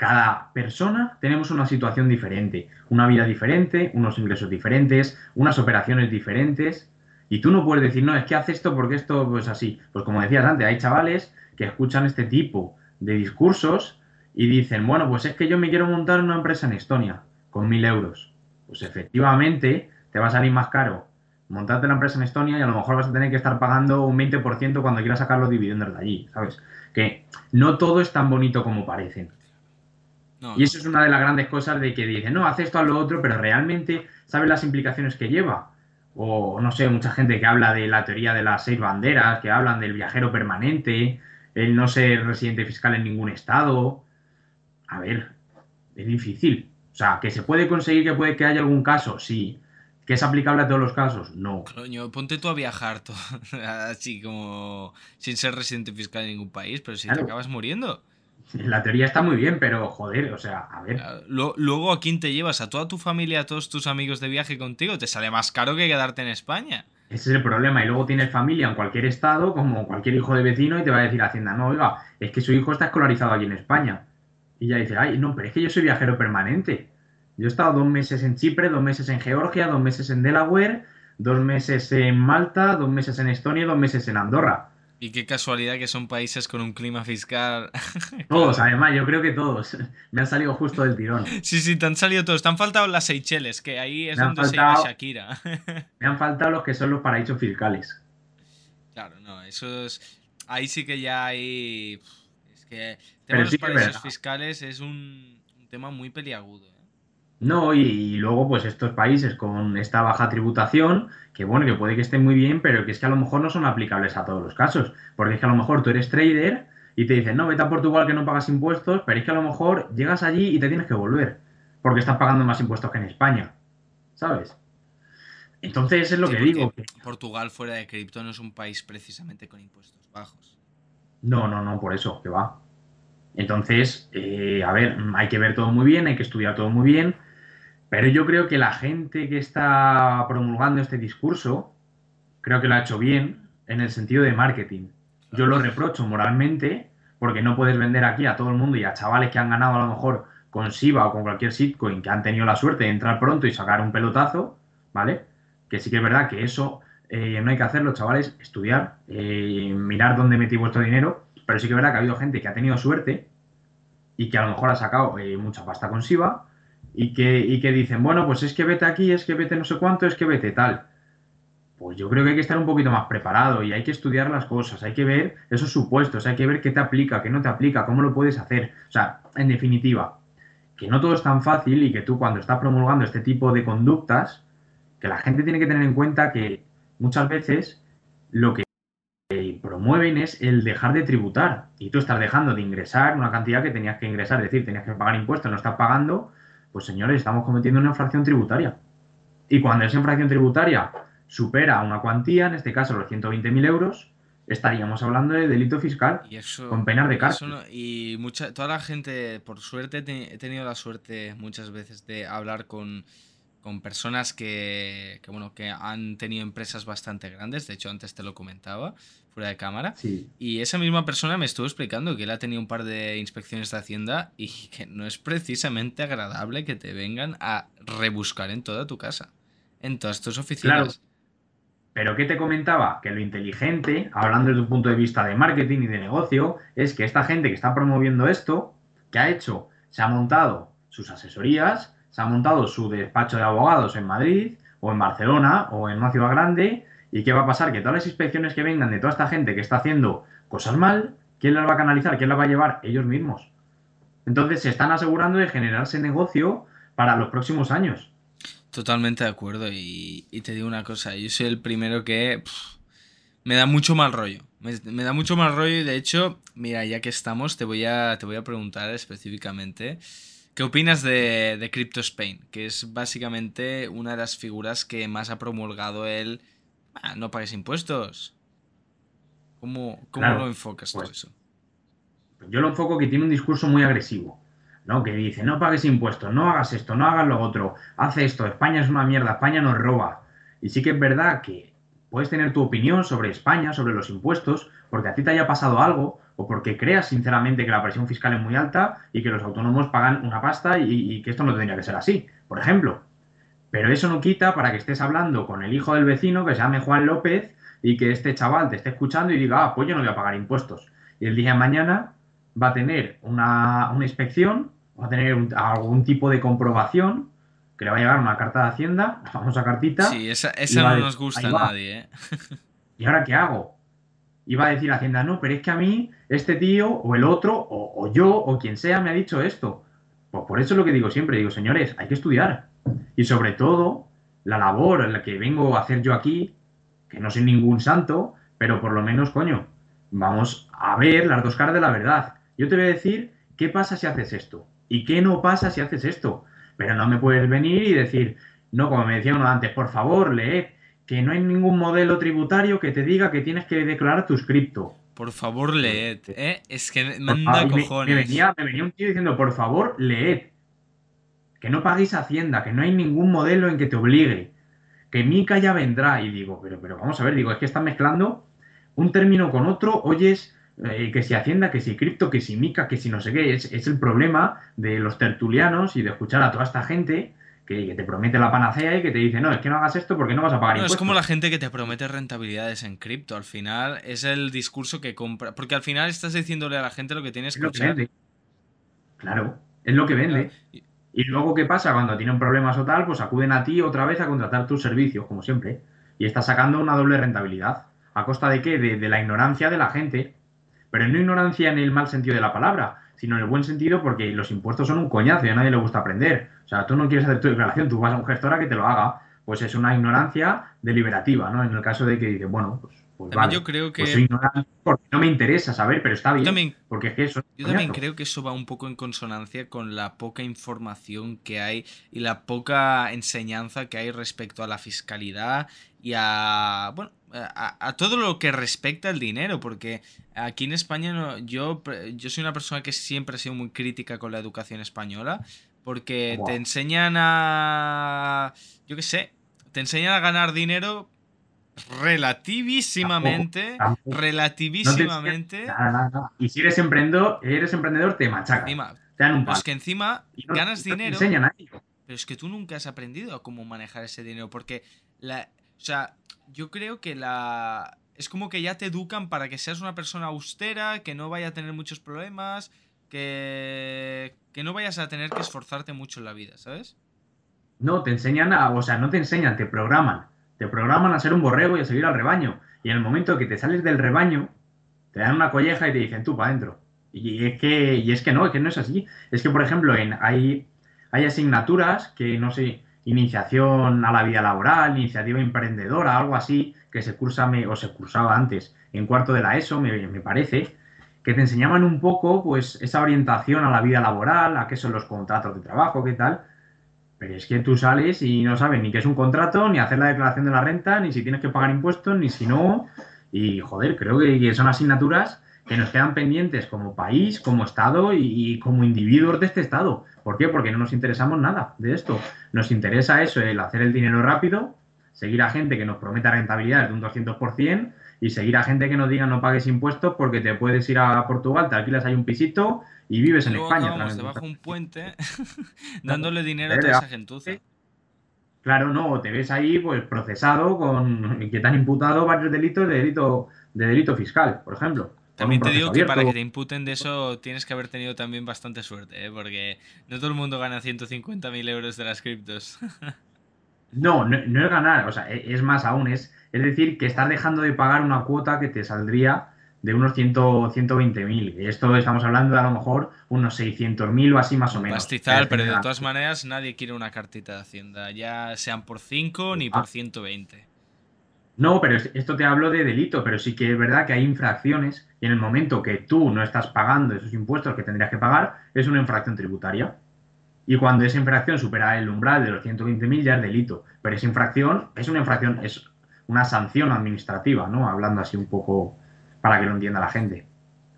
cada persona tenemos una situación diferente, una vida diferente, unos ingresos diferentes, unas operaciones diferentes. Y tú no puedes decir, no, es que hace esto porque esto es pues así. Pues como decías antes, hay chavales que escuchan este tipo de discursos y dicen, bueno, pues es que yo me quiero montar una empresa en Estonia con mil euros. Pues efectivamente te va a salir más caro montarte la empresa en Estonia y a lo mejor vas a tener que estar pagando un 20% cuando quieras sacar los dividendos de allí, ¿sabes? Que no todo es tan bonito como parecen. Y eso es una de las grandes cosas de que dicen, no, haz esto, a lo otro, pero realmente sabes las implicaciones que lleva. O no sé, mucha gente que habla de la teoría de las seis banderas, que hablan del viajero permanente, el no ser residente fiscal en ningún estado. A ver, es difícil. O sea, que se puede conseguir que puede que haya algún caso, sí. ¿Que es aplicable a todos los casos? No. Coño, ponte tú a viajar todo, [laughs] así como sin ser residente fiscal en ningún país, pero si te acabas muriendo. La teoría está muy bien, pero joder, o sea, a ver. Luego, ¿a quién te llevas? ¿A toda tu familia, a todos tus amigos de viaje contigo? Te sale más caro que quedarte en España. Ese es el problema. Y luego tienes familia en cualquier estado, como cualquier hijo de vecino, y te va a decir Hacienda, no, oiga, es que su hijo está escolarizado aquí en España. Y ya dice, ay, no, pero es que yo soy viajero permanente. Yo he estado dos meses en Chipre, dos meses en Georgia, dos meses en Delaware, dos meses en Malta, dos meses en Estonia y dos meses en Andorra. Y qué casualidad que son países con un clima fiscal. [laughs] Todos, además, yo creo que todos. [laughs] Me han salido justo del tirón. Sí, sí, te han salido todos. Te han faltado las Seychelles, que ahí es donde se llama Shakira. [laughs] Me han faltado los que son los paraísos fiscales. Claro, no, eso es. Ahí sí que ya hay. Es que el tema de los paraísos fiscales es un, tema muy peliagudo. No, y, luego, pues estos países con esta baja tributación, que bueno, que puede que estén muy bien, pero que es que a lo mejor no son aplicables a todos los casos. Porque es que a lo mejor tú eres trader y te dicen, no, vete a Portugal que no pagas impuestos, pero es que a lo mejor llegas allí y te tienes que volver, porque estás pagando más impuestos que en España. ¿Sabes? Entonces es lo que digo. Portugal fuera de cripto no es un país precisamente con impuestos bajos. No, no, no, por eso, que va. Entonces, eh, a ver, hay que ver todo muy bien, hay que estudiar todo muy bien pero yo creo que la gente que está promulgando este discurso, creo que lo ha hecho bien en el sentido de marketing. Yo lo reprocho moralmente porque no puedes vender aquí a todo el mundo y a chavales que han ganado a lo mejor con Shiba o con cualquier shitcoin que han tenido la suerte de entrar pronto y sacar un pelotazo, ¿vale? Que sí que es verdad que eso eh, no hay que hacerlo, chavales, estudiar, eh, mirar dónde metí vuestro dinero, pero sí que es verdad que ha habido gente que ha tenido suerte y que a lo mejor ha sacado eh, mucha pasta con Shiba y que, que dicen, bueno, pues es que vete aquí, es que vete no sé cuánto, es que vete tal. Pues yo creo que hay que estar un poquito más preparado y hay que estudiar las cosas, hay que ver esos supuestos, hay que ver qué te aplica, qué no te aplica, cómo lo puedes hacer. O sea, en definitiva, que no todo es tan fácil y que tú cuando estás promulgando este tipo de conductas, que la gente tiene que tener en cuenta que muchas veces lo que promueven es el dejar de tributar y tú estás dejando de ingresar una cantidad que tenías que ingresar, es decir, tenías que pagar impuestos, no estás pagando pues señores, estamos cometiendo una infracción tributaria. Y cuando esa infracción tributaria supera una cuantía, en este caso los 120.000 euros, estaríamos hablando de delito fiscal con penas de cárcel. y mucha, toda la gente, por suerte, he tenido la suerte muchas veces de hablar con, con personas que, que, bueno, que han tenido empresas bastante grandes, de hecho antes te lo comentaba, fuera de cámara. Y esa misma persona me estuvo explicando que él ha tenido un par de inspecciones de Hacienda y que no es precisamente agradable que te vengan a rebuscar en toda tu casa, en todas tus oficinas. Pero ¿qué te comentaba? Que lo inteligente, hablando desde un punto de vista de marketing y de negocio, es que esta gente que está promoviendo esto, que ha hecho, se ha montado sus asesorías, se ha montado su despacho de abogados en Madrid o en Barcelona o en una ciudad grande ¿Y qué va a pasar? Que todas las inspecciones que vengan de toda esta gente que está haciendo cosas mal, ¿quién las va a canalizar? ¿Quién las va a llevar? Ellos mismos. Entonces se están asegurando de generarse negocio para los próximos años. Totalmente de acuerdo. Y, te digo una cosa, yo soy el primero que me da mucho mal rollo. Me, da mucho mal rollo y de hecho, mira, ya que estamos, te voy a, te voy a preguntar específicamente. ¿Qué opinas de, de Crypto Spain? Que es básicamente una de las figuras que más ha promulgado el Ah, no pagues impuestos. ¿Cómo, cómo lo enfocas todo pues, eso? Yo lo enfoco que tiene un discurso muy agresivo. ¿no? Que dice, no pagues impuestos, no hagas esto, no hagas lo otro, haz esto, España es una mierda, España nos roba. Y sí que es verdad que puedes tener tu opinión sobre España, sobre los impuestos, porque a ti te haya pasado algo o porque creas sinceramente que la presión fiscal es muy alta y que los autónomos pagan una pasta y, y que esto no tendría que ser así. Por ejemplo, pero eso no quita para que estés hablando con el hijo del vecino que se llame Juan López y que este chaval te esté escuchando y diga, ah, pues yo no voy a pagar impuestos. Y el día de mañana va a tener una, inspección, va a tener algún tipo de comprobación, que le va a llegar una carta de Hacienda, la famosa cartita. Sí, esa, no nos gusta a nadie. ¿eh? ¿Y ahora qué hago? Y va a decir Hacienda, no, pero es que a mí, este tío, o el otro, o, o yo, o quien sea, me ha dicho esto. Pues por eso es lo que digo siempre, digo, señores, hay que estudiar. Y sobre todo, la labor en la que vengo a hacer yo aquí, que no soy ningún santo, pero por lo menos, coño, vamos a ver las dos caras de la verdad. Yo te voy a decir qué pasa si haces esto y qué no pasa si haces esto. Pero no me puedes venir y decir, no, como me decía uno antes, por favor, leed que no hay ningún modelo tributario que te diga que tienes que declarar tu cripto. Por favor, leed, ¿eh? Es que manda cojones. Me, venía, me venía un tío diciendo, por favor, leed. Que no paguéis Hacienda, que no hay ningún modelo en que te obligue. Que Mica ya vendrá. Y digo, pero, pero vamos a ver, digo, es que están mezclando un término con otro, oyes eh, que si Hacienda, que si cripto, que si Mica, que si no sé qué. Es, es el problema de los tertulianos y de escuchar a toda esta gente que, te promete la panacea y que te dice, no, es que no hagas esto porque no vas a pagar no, Es como la gente que te promete rentabilidades en cripto. Al final es el discurso que compra. Porque al final estás diciéndole a la gente lo que tienes que escuchar. Claro, es lo que vende. Y luego, ¿qué pasa? Cuando tienen problemas o tal, pues acuden a ti otra vez a contratar tus servicios, como siempre. Y estás sacando una doble rentabilidad. ¿A costa de qué? De, de la ignorancia de la gente. Pero no ignorancia en el mal sentido de la palabra, sino en el buen sentido porque los impuestos son un coñazo y a nadie le gusta aprender. O sea, tú no quieres hacer tu declaración, tú vas a un gestor a que te lo haga. Pues es una ignorancia deliberativa, ¿no? En el caso de que dices, bueno, pues, pues vale, yo creo pues que... porque no me interesa saber, pero está bien. también, porque es que eso yo también creo que eso va un poco en consonancia con la poca información que hay y la poca enseñanza que hay respecto a la fiscalidad y a, bueno, a, todo lo que respecta al dinero, porque aquí en España yo, yo soy una persona que siempre ha sido muy crítica con la educación española, porque te enseñan a, yo qué sé, te enseñan a ganar dinero relativísimamente, relativísimamente. y si eres emprendedor, eres emprendedor te machacan. te dan un pues que encima ganas dinero. Pero es que tú nunca has aprendido a cómo manejar ese dinero, porque la, o sea, yo creo que la... Es como que ya te educan para que seas una persona austera, que no vaya a tener muchos problemas, que, que no vayas a tener que esforzarte mucho en la vida, ¿sabes? No, te enseñan a... O sea, no te enseñan, te programan. Te programan a ser un borrego y a seguir al rebaño. Y en el momento que te sales del rebaño, te dan una colleja y te dicen tú para adentro. Y es que, y es que no, es que no es así. Es que, por ejemplo, en, hay, hay asignaturas que no sé, iniciación a la vida laboral, iniciativa emprendedora, algo así, que se cursa o se cursaba antes en cuarto de la ESO, me, parece, que te enseñaban un poco pues esa orientación a la vida laboral, a qué son los contratos de trabajo, qué tal. Pero es que tú sales y no sabes ni qué es un contrato, ni hacer la declaración de la renta, ni si tienes que pagar impuestos, ni si no. Y joder, creo que son asignaturas que nos quedan pendientes como país, como Estado y, como individuos de este Estado. ¿Por qué? Porque no nos interesamos nada de esto. Nos interesa eso, el hacer el dinero rápido, seguir a gente que nos prometa rentabilidades de un 200% y seguir a gente que nos diga no pagues impuestos porque te puedes ir a Portugal, te alquilas ahí un pisito y vives en España. Debajo un puente [laughs] [laughs] dándole dinero a toda esa gentuza. Claro, no, te ves ahí pues procesado con que te han imputado varios delitos de delito, de delito fiscal, por ejemplo. También te digo que para que te imputen de eso tienes que haber tenido también bastante suerte, ¿eh? porque no todo el mundo gana 150.000 euros de las criptos. [laughs] no, no, es ganar, o sea, e, es más aún, es, es decir, que estás dejando de pagar una cuota que te saldría de unos 120.000. Esto estamos hablando de a lo mejor unos 600.000 o así más o menos. Pastizal, pero de todas maneras nadie quiere una cartita de Hacienda, ya sean por 5 ni por 120. No, pero esto te hablo de delito, pero sí que es verdad que hay infracciones y en el momento que tú no estás pagando esos impuestos que tendrías que pagar, es una infracción tributaria. Y cuando esa infracción supera el umbral de los 120.000 ya es delito. Pero esa infracción es una infracción, es una sanción administrativa, ¿no? Hablando así un poco para que lo entienda la gente.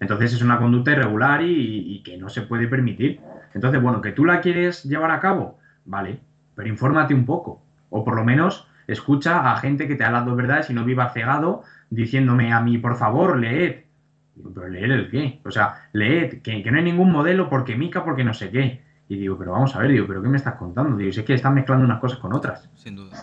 Entonces es una conducta irregular y, que no se puede permitir. Entonces, bueno, que tú la quieres llevar a cabo, vale, pero infórmate un poco. O por lo menos escucha a gente que te ha hablado verdades y no viva cegado diciéndome a mí, por favor, leed. pero leer el qué? O sea, leed, que, no hay ningún modelo porque mica, porque no sé qué. Y digo, pero vamos a ver, digo, pero ¿qué me estás contando? Digo, si es que están mezclando unas cosas con otras. Sin duda.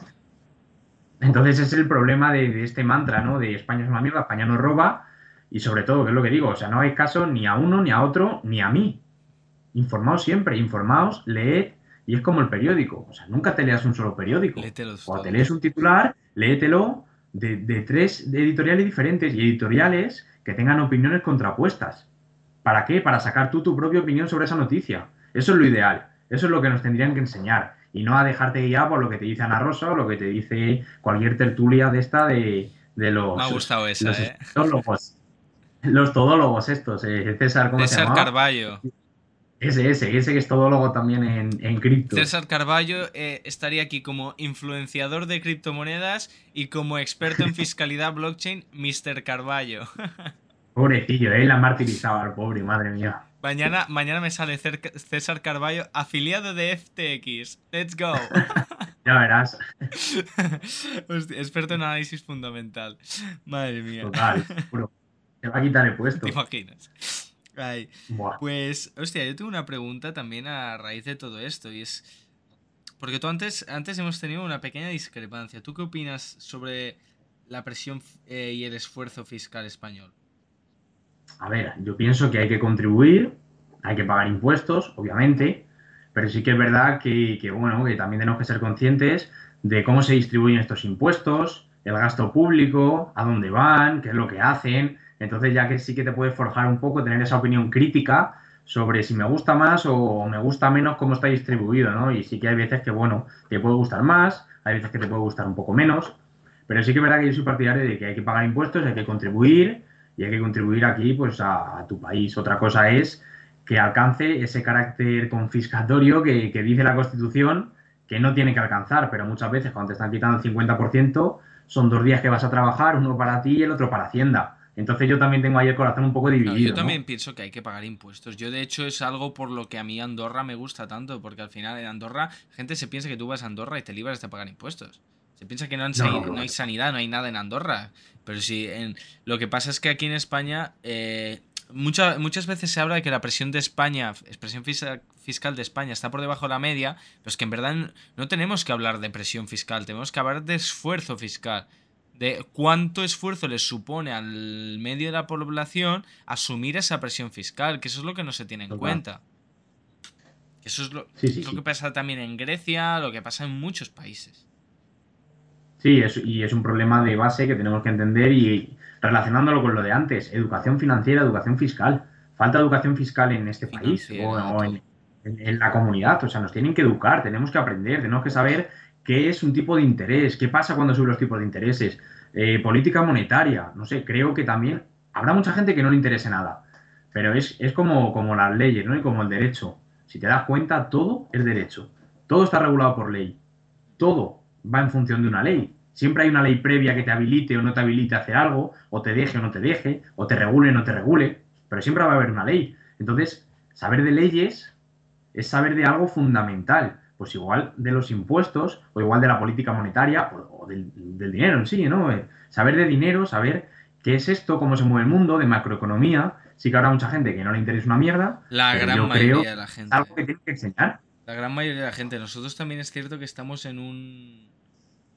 Entonces es el problema de, este mantra, ¿no? De España es una mierda, España nos roba. Y sobre todo, que es lo que digo, o sea, no hay caso ni a uno, ni a otro, ni a mí. Informaos siempre, informaos, leed, y es como el periódico. O sea, nunca te leas un solo periódico. Cuando te lees un titular, léetelo de, de tres editoriales diferentes y editoriales que tengan opiniones contrapuestas. ¿Para qué? Para sacar tú tu propia opinión sobre esa noticia. Eso es lo ideal. Eso es lo que nos tendrían que enseñar. Y no a dejarte guiar por lo que te dice Ana Rosa o lo que te dice cualquier tertulia de esta de, los. Me ha gustado esa, ¿eh? los todólogos estos, eh, César, ¿cómo César Carballo. Ese, ese, ese que es todólogo también en, en cripto. César Carballo eh, estaría aquí como influenciador de criptomonedas y como experto en [laughs] fiscalidad blockchain, Mr. Carballo. [laughs] Pobrecillo, él ¿eh? la martirizaba al pobre, madre mía. Mañana, mañana me sale César Carballo, afiliado de FTX. Let's go. [laughs] ya verás. [laughs] experto en análisis fundamental. Madre mía. Total, seguro. Te va a quitar el puesto. ¿Te imaginas? Pues, hostia, yo tengo una pregunta también a raíz de todo esto y es... Porque tú antes, antes hemos tenido una pequeña discrepancia. ¿Tú qué opinas sobre la presión eh, y el esfuerzo fiscal español? A ver, yo pienso que hay que contribuir, hay que pagar impuestos, obviamente, pero sí que es verdad que, bueno, que también tenemos que ser conscientes de cómo se distribuyen estos impuestos, el gasto público, a dónde van, qué es lo que hacen. Entonces ya que sí que te puedes forjar un poco, tener esa opinión crítica sobre si me gusta más o me gusta menos cómo está distribuido, ¿no? Y sí que hay veces que, bueno, te puede gustar más, hay veces que te puede gustar un poco menos, pero sí que es verdad que yo soy partidario de que hay que pagar impuestos, hay que contribuir y hay que contribuir aquí, pues, a, tu país. Otra cosa es que alcance ese carácter confiscatorio que, que dice la Constitución que no tiene que alcanzar, pero muchas veces cuando te están quitando el 50%, son dos días que vas a trabajar, uno para ti y el otro para Hacienda. Entonces yo también tengo ahí el corazón un poco dividido. yo también pienso que hay que pagar impuestos. Yo de hecho es algo por lo que a mí Andorra me gusta tanto, porque al final en Andorra gente se piensa que tú vas a Andorra y te libras de pagar impuestos. Se piensa que no, hay, sanidad, no hay nada en Andorra. Pero sí, en, lo que pasa es que aquí en España eh, muchas veces se habla de que la presión de España, expresión fiscal de España está por debajo de la media, pero es que en verdad no tenemos que hablar de presión fiscal, tenemos que hablar de esfuerzo fiscal, de cuánto esfuerzo les supone al medio de la población asumir esa presión fiscal, que eso es lo que no se tiene en cuenta. Eso es lo, lo que pasa también en Grecia, lo que pasa en muchos países. Sí, y es un problema de base que tenemos que entender y relacionándolo con lo de antes, educación financiera, educación fiscal. Falta educación fiscal en este país o, en, la comunidad. O sea, nos tienen que educar, tenemos que aprender, tenemos que saber qué es un tipo de interés, qué pasa cuando suben los tipos de intereses, eh, política monetaria. No sé, creo que también habrá mucha gente que no le interese nada, pero es, es como, como las leyes ¿no? y como el derecho. Si te das cuenta, todo es derecho. Todo está regulado por ley. Todo va en función de una ley. Siempre hay una ley previa que te habilite o no te habilite a hacer algo, o te deje o no te deje, o te regule o no te regule, pero siempre va a haber una ley. Entonces, saber de leyes es saber de algo fundamental, pues igual de los impuestos, o igual de la política monetaria, o, del, dinero en sí, ¿no? Eh, saber de dinero, saber qué es esto, cómo se mueve el mundo, de macroeconomía. Sí que habrá mucha gente que no le interesa una mierda. La gran mayoría de la gente. algo que tiene que enseñar. La gran mayoría de la gente. Nosotros también es cierto que estamos en un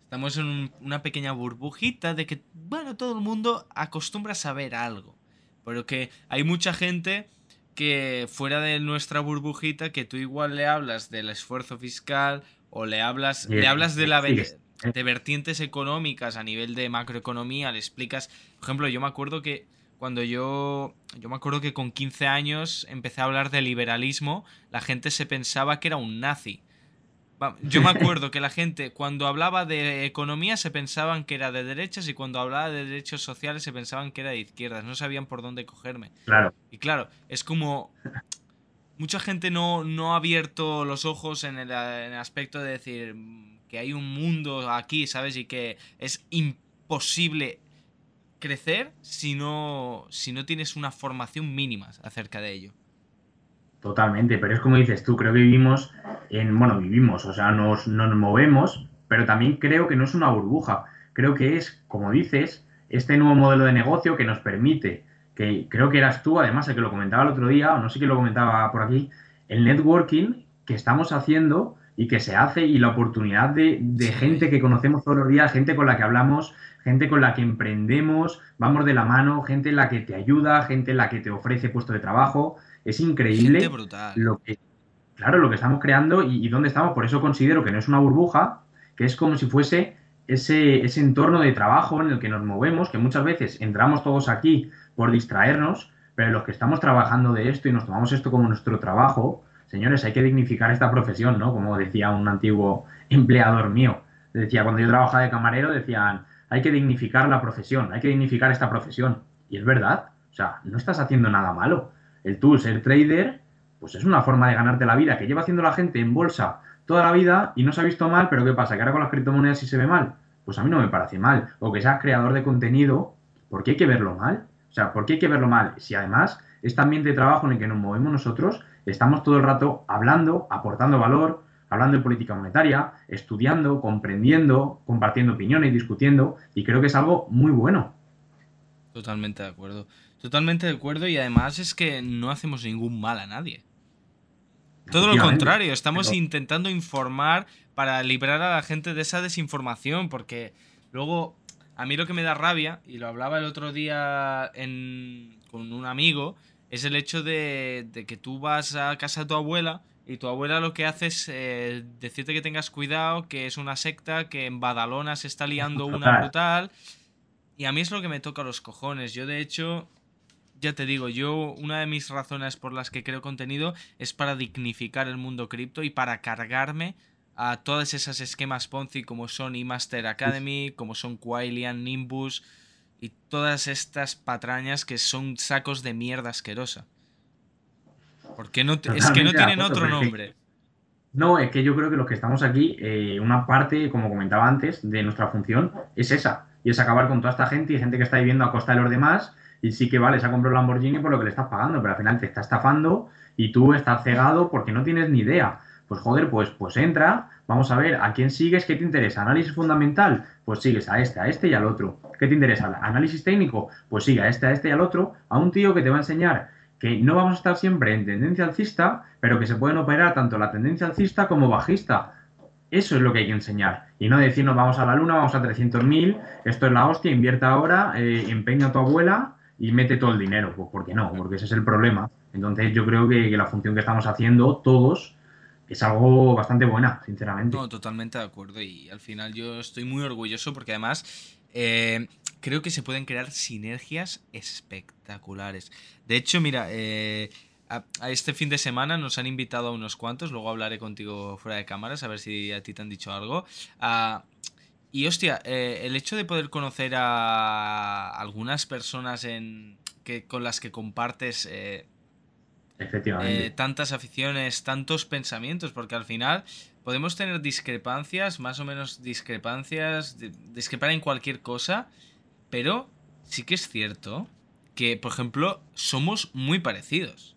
Estamos en una pequeña burbujita de que, bueno, todo el mundo acostumbra a saber algo. Pero que hay mucha gente que fuera de nuestra burbujita que tú igual le hablas del esfuerzo fiscal o le hablas, le hablas de la de vertientes económicas a nivel de macroeconomía, le explicas, por ejemplo, yo me acuerdo que cuando yo yo me acuerdo que con 15 años empecé a hablar de liberalismo, la gente se pensaba que era un nazi. Yo me acuerdo que la gente cuando hablaba de economía se pensaban que era de derechas y cuando hablaba de derechos sociales se pensaban que era de izquierdas, no sabían por dónde cogerme. Claro. Y claro, es como mucha gente no, no ha abierto los ojos en el, aspecto de decir que hay un mundo aquí, ¿sabes? Y que es imposible crecer si no, si no tienes una formación mínima acerca de ello. Totalmente, pero es como dices tú, creo que vivimos en, bueno, vivimos, o sea, nos, nos movemos, pero también creo que no es una burbuja, creo que es, como dices, este nuevo modelo de negocio que nos permite, que creo que eras tú, además, el que lo comentaba el otro día, o no sé quién lo comentaba por aquí, el networking que estamos haciendo y que se hace y la oportunidad de, de, gente que conocemos todos los días, gente con la que hablamos, gente con la que emprendemos, vamos de la mano, gente en la que te ayuda, gente en la que te ofrece puesto de trabajo. Es increíble lo que, claro, lo que estamos creando y, dónde estamos. Por eso considero que no es una burbuja, que es como si fuese ese, ese entorno de trabajo en el que nos movemos, que muchas veces entramos todos aquí por distraernos, pero los que estamos trabajando de esto y nos tomamos esto como nuestro trabajo, señores, hay que dignificar esta profesión, ¿no? Como decía un antiguo empleador mío. Decía, cuando yo trabajaba de camarero, decían, hay que dignificar la profesión, hay que dignificar esta profesión. Y es verdad, O sea, no estás haciendo nada malo. El tú ser trader, pues es una forma de ganarte la vida que lleva haciendo la gente en bolsa toda la vida y no se ha visto mal, pero ¿qué pasa? Que ahora con las criptomonedas sí se ve mal. Pues a mí no me parece mal. O que seas creador de contenido, ¿por qué hay que verlo mal? O sea, ¿por qué hay que verlo mal? Si además este ambiente de trabajo en el que nos movemos nosotros, estamos todo el rato hablando, aportando valor, hablando de política monetaria, estudiando, comprendiendo, compartiendo opiniones, discutiendo, y creo que es algo muy bueno. Totalmente de acuerdo. Totalmente de acuerdo y además es que no hacemos ningún mal a nadie. Todo lo contrario, estamos intentando informar para liberar a la gente de esa desinformación, porque luego a mí lo que me da rabia, y lo hablaba el otro día con un amigo, es el hecho de, que tú vas a casa de tu abuela y tu abuela lo que hace es eh, decirte que tengas cuidado, que es una secta, que en Badalona se está liando una brutal. Y a mí es lo que me toca los cojones. Yo de hecho ya te digo, yo una de mis razones por las que creo contenido es para dignificar el mundo cripto y para cargarme a todas esas esquemas Ponzi como son eMaster Academy, como son Quailian, Nimbus y todas estas patrañas que son sacos de mierda asquerosa. Porque no, es que no tienen otro nombre. No, es que yo creo que los que estamos aquí, eh, una parte, como comentaba antes, de nuestra función es esa. Y es acabar con toda esta gente y gente que está viviendo a costa de los demás y sí que vale, se ha comprado el Lamborghini por lo que le estás pagando, pero al final te está estafando y tú estás cegado porque no tienes ni idea. Pues joder, pues, pues entra, vamos a ver, ¿a quién sigues? ¿Qué te interesa? ¿Análisis fundamental? Pues sigues a este, a este y al otro. ¿Qué te interesa? ¿Análisis técnico? Pues sigue a este, a este y al otro, a un tío que te va a enseñar que no vamos a estar siempre en tendencia alcista, pero que se pueden operar tanto la tendencia alcista como bajista. Eso es lo que hay que enseñar. Y no decirnos vamos a la luna, vamos a 300.000, esto es la hostia, invierta ahora, eh, empeña a tu abuela y mete todo el dinero. Pues ¿por qué no? Porque ese es el problema. Entonces yo creo que, la función que estamos haciendo todos es algo bastante buena, sinceramente. No, totalmente de acuerdo. Y al final yo estoy muy orgulloso porque además eh, creo que se pueden crear sinergias espectaculares. De hecho, mira, eh, a, este fin de semana nos han invitado a unos cuantos, luego hablaré contigo fuera de cámaras a ver si a ti te han dicho algo. A, y hostia, eh, el hecho de poder conocer a algunas personas en, que, con las que compartes Efectivamente. Eh, tantas aficiones, tantos pensamientos, porque al final podemos tener discrepancias, más o menos discrepancias, discrepar en cualquier cosa, pero sí que es cierto que, por ejemplo, somos muy parecidos.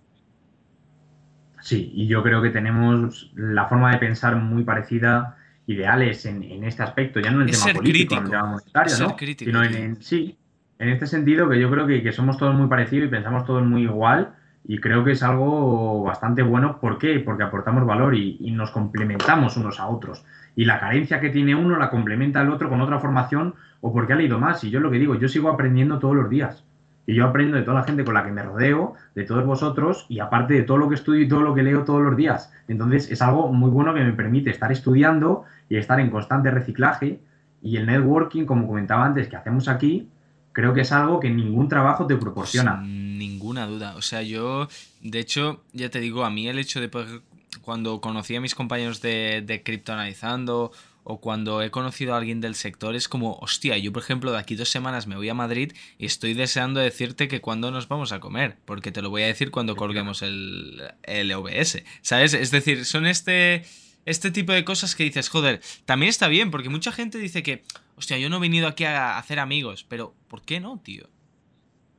Sí, y yo creo que tenemos la forma de pensar muy parecida ideales en, en este aspecto, ya no en el tema político, en el tema monetario, ¿no? sino en, sí, en este sentido que yo creo que, que, somos todos muy parecidos y pensamos todos muy igual y creo que es algo bastante bueno. ¿Por qué? Porque aportamos valor y, nos complementamos unos a otros. Y la carencia que tiene uno la complementa el otro con otra formación o porque ha leído más. Y yo lo que digo, yo sigo aprendiendo todos los días. Y yo aprendo de toda la gente con la que me rodeo, de todos vosotros, y aparte de todo lo que estudio y todo lo que leo todos los días. Entonces es algo muy bueno que me permite estar estudiando y estar en constante reciclaje. Y el networking, como comentaba antes, que hacemos aquí, creo que es algo que ningún trabajo te proporciona. Sin ninguna duda. O sea, yo, de hecho, ya te digo, a mí el hecho de poder, cuando conocí a mis compañeros de, de Criptoanalizando o cuando he conocido a alguien del sector es como, hostia, yo por ejemplo de aquí dos semanas me voy a Madrid y estoy deseando decirte que cuando nos vamos a comer, porque te lo voy a decir cuando colguemos el, el OBS, ¿sabes? Es decir, son este, este tipo de cosas que dices, joder, también está bien, porque mucha gente dice que, hostia, yo no he venido aquí a hacer amigos, pero ¿por qué no, tío?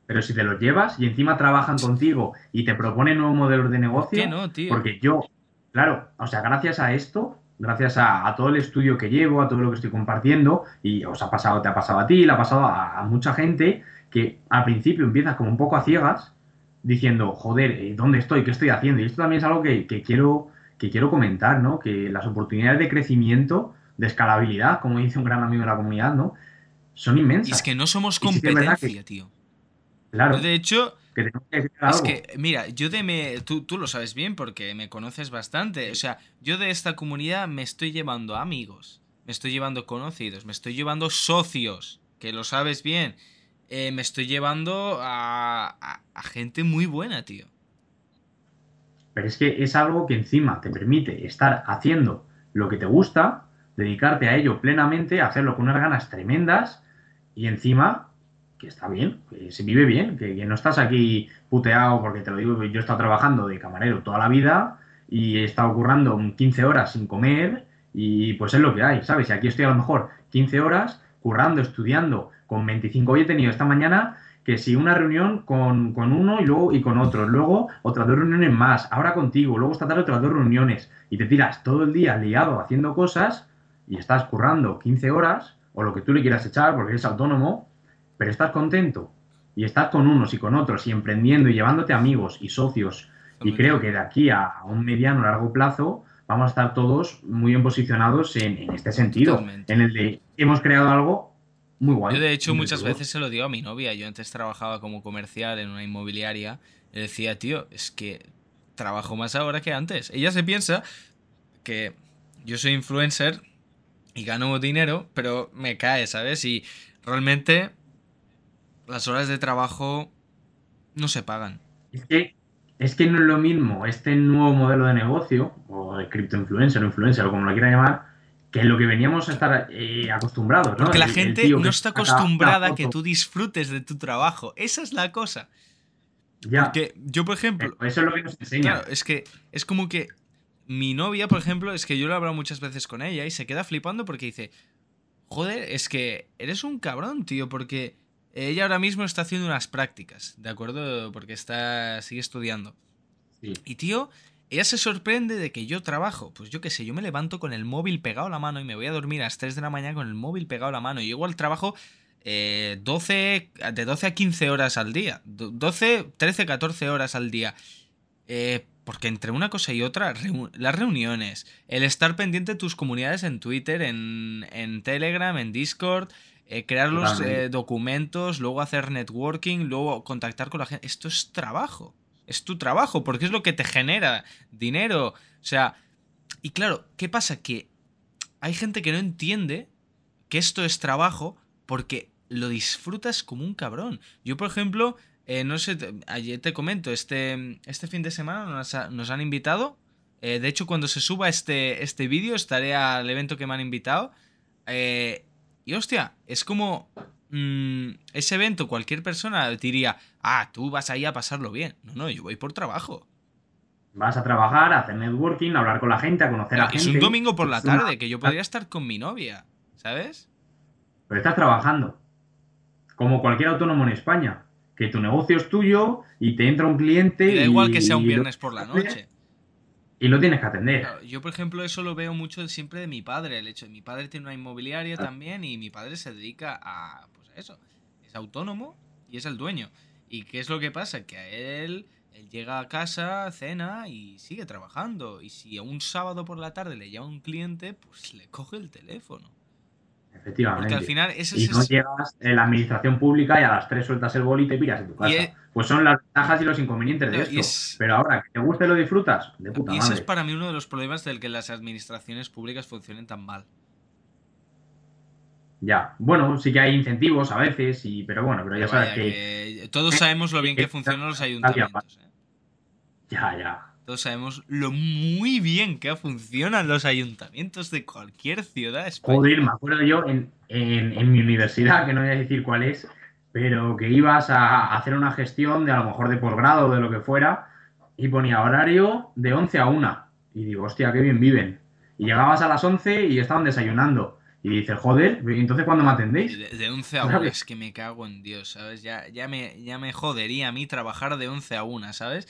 Pero si te los llevas y encima trabajan contigo y te proponen nuevos modelos de negocio, ¿Por qué no, tío? Porque yo, claro, o sea, gracias a esto, gracias a, todo el estudio que llevo, a todo lo que estoy compartiendo, y os ha pasado, te ha pasado a ti, le ha pasado a, mucha gente, que al principio empiezas como un poco a ciegas, diciendo, joder, eh, ¿dónde estoy? ¿Qué estoy haciendo? Y esto también es algo que, quiero, que quiero comentar, ¿no? Que las oportunidades de crecimiento, de escalabilidad, como dice un gran amigo de la comunidad, ¿no? Son inmensas. Y es que no somos competencia, tío. Claro. De hecho, es que, mira, yo de me. Tú, tú, lo sabes bien porque me conoces bastante. O sea, yo de esta comunidad me estoy llevando amigos, me estoy llevando conocidos, me estoy llevando socios, que lo sabes bien. Eh, me estoy llevando a, a, gente muy buena, tío. Pero es que es algo que encima te permite estar haciendo lo que te gusta, dedicarte a ello plenamente, hacerlo con unas ganas tremendas y encima que está bien, que se vive bien, que, no estás aquí puteado, porque te lo digo, yo he estado trabajando de camarero toda la vida y he estado currando 15 horas sin comer y pues es lo que hay, ¿sabes? Y aquí estoy a lo mejor 15 horas currando, estudiando, con 25. Hoy he tenido esta mañana que si una reunión con, uno y luego y con otro, luego otras dos reuniones más, ahora contigo, luego esta tarde otras dos reuniones y te tiras todo el día liado haciendo cosas y estás currando 15 horas o lo que tú le quieras echar porque eres autónomo, pero estás contento y estás con unos y con otros y emprendiendo y llevándote amigos y socios y creo que de aquí a un mediano largo plazo vamos a estar todos muy bien posicionados en, este sentido, en el de hemos creado algo muy guay. Yo de hecho muchas veces se lo digo a mi novia, yo antes trabajaba como comercial en una inmobiliaria, le decía, tío, es que trabajo más ahora que antes. Ella se piensa que yo soy influencer y gano dinero, pero me cae, ¿sabes? Y realmente las horas de trabajo no se pagan. Es que es que no es lo mismo este nuevo modelo de negocio, o de criptoinfluencer o influencer, o como lo quiera llamar, que lo que veníamos a estar eh, acostumbrados, ¿no? Porque la gente no está acostumbrada a que tú disfrutes de tu trabajo. Esa es la cosa. Ya. Porque yo, por ejemplo. Eso es lo que nos enseña. Claro, es que es como que mi novia, por ejemplo, es que yo lo he hablado muchas veces con ella y se queda flipando porque dice: Joder, es que eres un cabrón, tío, porque ella ahora mismo está haciendo unas prácticas, ¿de acuerdo? Porque está, sigue estudiando. Y tío, ella se sorprende de que yo trabajo. Pues yo qué sé, yo me levanto con el móvil pegado a la mano y me voy a dormir a las 3 de la mañana con el móvil pegado a la mano. Y igual trabajo 12, eh, de 12 a 15 horas al día. 12, 13, 14 horas al día. Eh, porque entre una cosa y otra, las reuniones, el estar pendiente de tus comunidades en Twitter, en, en Telegram, en Discord, eh, crear los eh, documentos, luego hacer networking, luego contactar con la gente. Esto es trabajo. Es tu trabajo, porque es lo que te genera dinero. O sea, y claro, ¿qué pasa? Que hay gente que no entiende que esto es trabajo porque lo disfrutas como un cabrón. Yo, por ejemplo, eh, no sé, ayer te comento, este, este fin de semana nos, han invitado. de hecho, cuando se suba este, este vídeo, estaré al evento que me han invitado. Eh, y hostia, es como mm, ese evento, cualquier persona diría, ah, tú vas ahí a pasarlo bien. No, no, yo voy por trabajo. Vas a trabajar, a hacer networking, a hablar con la gente, a conocer a gente. Es un domingo por la tarde, que yo podría estar con mi novia, ¿sabes? Pero estás trabajando. Como cualquier autónomo en España. Que tu negocio es tuyo y te entra un cliente. da igual que sea un viernes por la noche. Y lo tienes que atender. Yo, por ejemplo, eso lo veo mucho siempre de mi padre. El hecho de mi padre tiene una inmobiliaria ah. también y mi padre se dedica a, pues eso. Es autónomo y es el dueño. ¿Y qué es lo que pasa? Que a él, él llega a casa, cena y sigue trabajando. Y si a un sábado por la tarde le llama un cliente, pues le coge el teléfono. Efectivamente. Porque al final y no llegas en la administración pública y a las tres sueltas el boli y te piras en tu casa. Pues son las ventajas y los inconvenientes de esto. Pero ahora, que te guste y lo disfrutas, de puta Y ese es para mí uno de los problemas del que las administraciones públicas funcionen tan mal. Ya, bueno, sí que hay incentivos a veces, y, pero bueno, pero ya sabes que... Todos sabemos lo bien que funcionan los ayuntamientos. ¿eh? Ya, ya. Todos sabemos lo muy bien que funcionan los ayuntamientos de cualquier ciudad española. Joder, me acuerdo yo en, mi universidad, que no voy a decir cuál es, pero que ibas a hacer una gestión de a lo mejor de posgrado o de lo que fuera, y ponía horario de 11 a 1. Y digo, hostia, qué bien viven. Y llegabas a las 11 y estaban desayunando. Y dices, joder, entonces ¿cuándo me atendéis? De, 11 a [laughs] 1, es que me cago en Dios, ¿sabes? Ya, ya, me, ya me jodería a mí trabajar de 11 a 1, ¿sabes?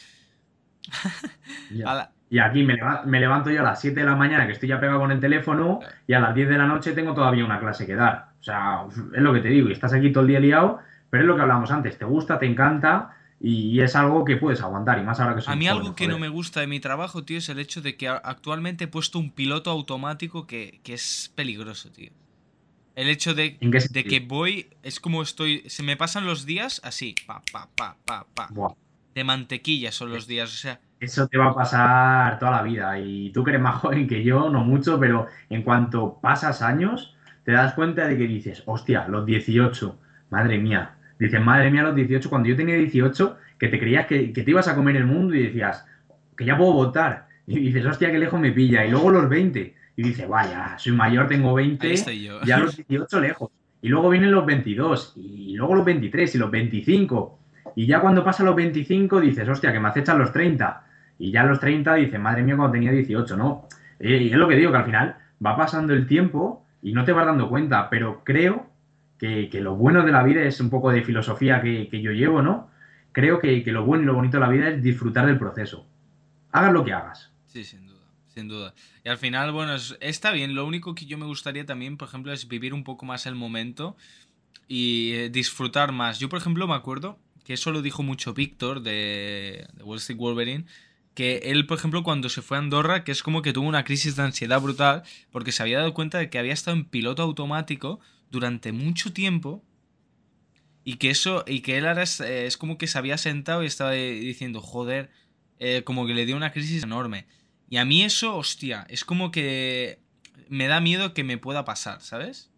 [laughs] Y aquí me, levanto yo a las 7 de la mañana, que estoy ya pegado con el teléfono, y a las 10 de la noche tengo todavía una clase que dar. O sea, es lo que te digo, y estás aquí todo el día liado, pero es lo que hablábamos antes, te gusta, te encanta, y es algo que puedes aguantar, y más ahora que soy A mí algo que no me gusta de mi trabajo, tío, es el hecho de que actualmente he puesto un piloto automático que, es peligroso, tío. El hecho de, de, que voy, es como estoy, se me pasan los días así, pa, pa, pa, pa, pa de mantequilla son los días, o sea. Eso te va a pasar toda la vida. Y tú que eres más [laughs] joven que yo, no mucho, pero en cuanto pasas años, te das cuenta de que dices, hostia, los 18, madre mía. Dices, madre mía, los 18, cuando yo tenía 18, que te creías que, te ibas a comer el mundo y decías, que ya puedo votar. Y dices, hostia, qué lejos me pilla. Y luego los 20. Y dices, vaya, soy mayor, tengo 20, ya los 18 lejos. Y luego vienen los 22, y luego los 23 y los 25. Y ya cuando pasa los 25 dices, hostia, que me acechan los 30. Y ya los 30 dices, madre mía, cuando tenía 18, ¿no? Eh, y es lo que digo, que al final va pasando el tiempo y no te vas dando cuenta, pero creo que, lo bueno de la vida es un poco de filosofía que, yo llevo, ¿no? Creo que, que, lo bueno y lo bonito de la vida es disfrutar del proceso. Hagas lo que hagas. Sí, sin duda, sin duda. Y al final, bueno, está bien. Lo único que yo me gustaría también, por ejemplo, es vivir un poco más el momento y eh, disfrutar más. Yo, por ejemplo, me acuerdo que eso lo dijo mucho Víctor de, de Wall Street Wolverine, que él, por ejemplo, cuando se fue a Andorra, que es como que tuvo una crisis de ansiedad brutal, porque se había dado cuenta de que había estado en piloto automático durante mucho tiempo y que eso, y que él ahora es, eh, como que se había sentado y estaba diciendo, joder, eh, como que le dio una crisis enorme. Y a mí eso, hostia, es como que me da miedo que me pueda pasar, ¿sabes?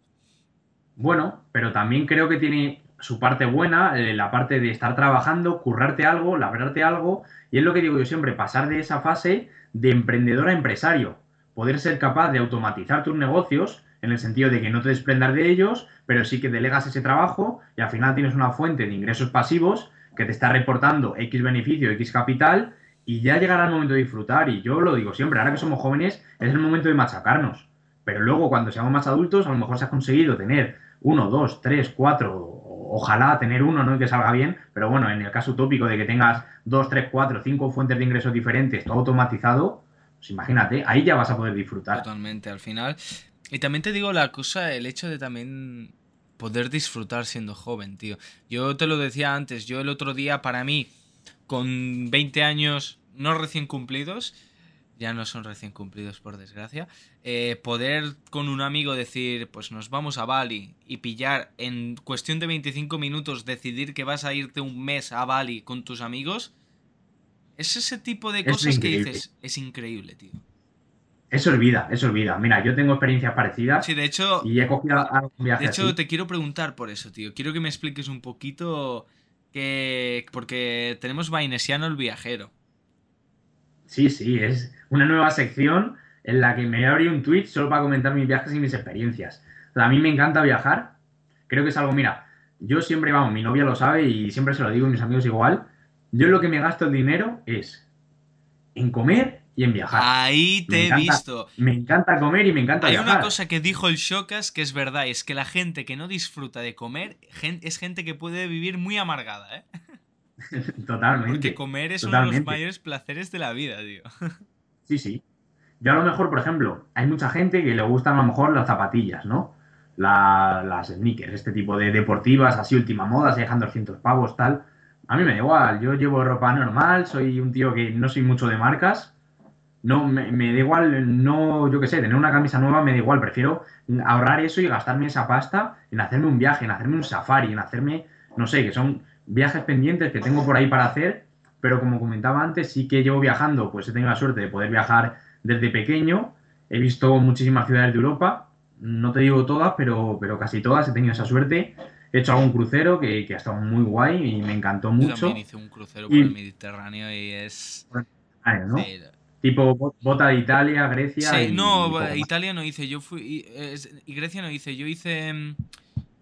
Bueno, pero también creo que tiene su parte buena, eh, la parte de estar trabajando, currarte algo, labrarte algo, y es lo que digo yo siempre, pasar de esa fase de emprendedor a empresario, poder ser capaz de automatizar tus negocios en el sentido de que no te desprendas de ellos, pero sí que delegas ese trabajo y al final tienes una fuente de ingresos pasivos que te está reportando X beneficio, X capital y ya llegará el momento de disfrutar. Y yo lo digo siempre, ahora que somos jóvenes es el momento de machacarnos. Pero luego cuando seamos más adultos a lo mejor se ha conseguido tener uno, dos, tres, cuatro ojalá tener uno, ¿no? Y que salga bien, pero bueno, en el caso utópico de que tengas dos, tres, cuatro, cinco fuentes de ingresos diferentes, todo automatizado, pues imagínate, ahí ya vas a poder disfrutar. Totalmente, al final. Y también te digo la cosa, el hecho de también poder disfrutar siendo joven, tío. Yo te lo decía antes, yo el otro día, para mí, con 20 años no recién cumplidos, ya no son recién cumplidos por desgracia, eh, poder con un amigo decir, pues nos vamos a Bali y pillar en cuestión de 25 minutos, decidir que vas a irte un mes a Bali con tus amigos, es ese tipo de cosas que dices, es increíble, tío. Eso es vida, eso es vida. Mira, yo tengo experiencias parecidas. Sí, de hecho. Y he cogido un viaje. De hecho, te quiero preguntar por eso, tío. Quiero que me expliques un poquito que. Porque tenemos Vainesiano el viajero. Sí, sí, es una nueva sección en la que me abrí un tweet solo para comentar mis viajes y mis experiencias. a mí me encanta viajar. Creo que es algo, mira, yo siempre, vamos, mi novia lo sabe y siempre se lo digo y mis amigos igual. Yo lo que me gasto el dinero es en comer y en viajar. Ahí te he visto. Me encanta comer y me encanta Hay viajar. Hay una cosa que dijo el Shokas que es verdad, es que la gente que no disfruta de comer es gente que puede vivir muy amargada, ¿eh? [laughs] [laughs] Totalmente. Porque comer es uno de los mayores placeres de la vida, tío. [laughs] Sí, sí. Yo a lo mejor, por ejemplo, hay mucha gente que le gustan a lo mejor las zapatillas, ¿no? las sneakers, este tipo de deportivas, así última moda, se dejan 200 pavos, tal. A mí me da igual, yo llevo ropa normal, soy un tío que no soy mucho de marcas. No, me, me da igual, no, yo qué sé, tener una camisa nueva me da igual, prefiero ahorrar eso y gastarme esa pasta en hacerme un viaje, en hacerme un safari, en hacerme, no sé, que son viajes pendientes que tengo por ahí para hacer, pero como comentaba antes, sí que llevo viajando, pues he tenido la suerte de poder viajar desde pequeño, he visto muchísimas ciudades de Europa, no te digo todas, pero, pero casi todas he tenido esa suerte. He hecho algún crucero que, que ha estado muy guay y me encantó mucho. Yo también hice un crucero por el Mediterráneo y es... Tipo bota de Italia, Grecia. Sí, no, Italia no hice, yo fui. Y, Grecia no hice, yo hice.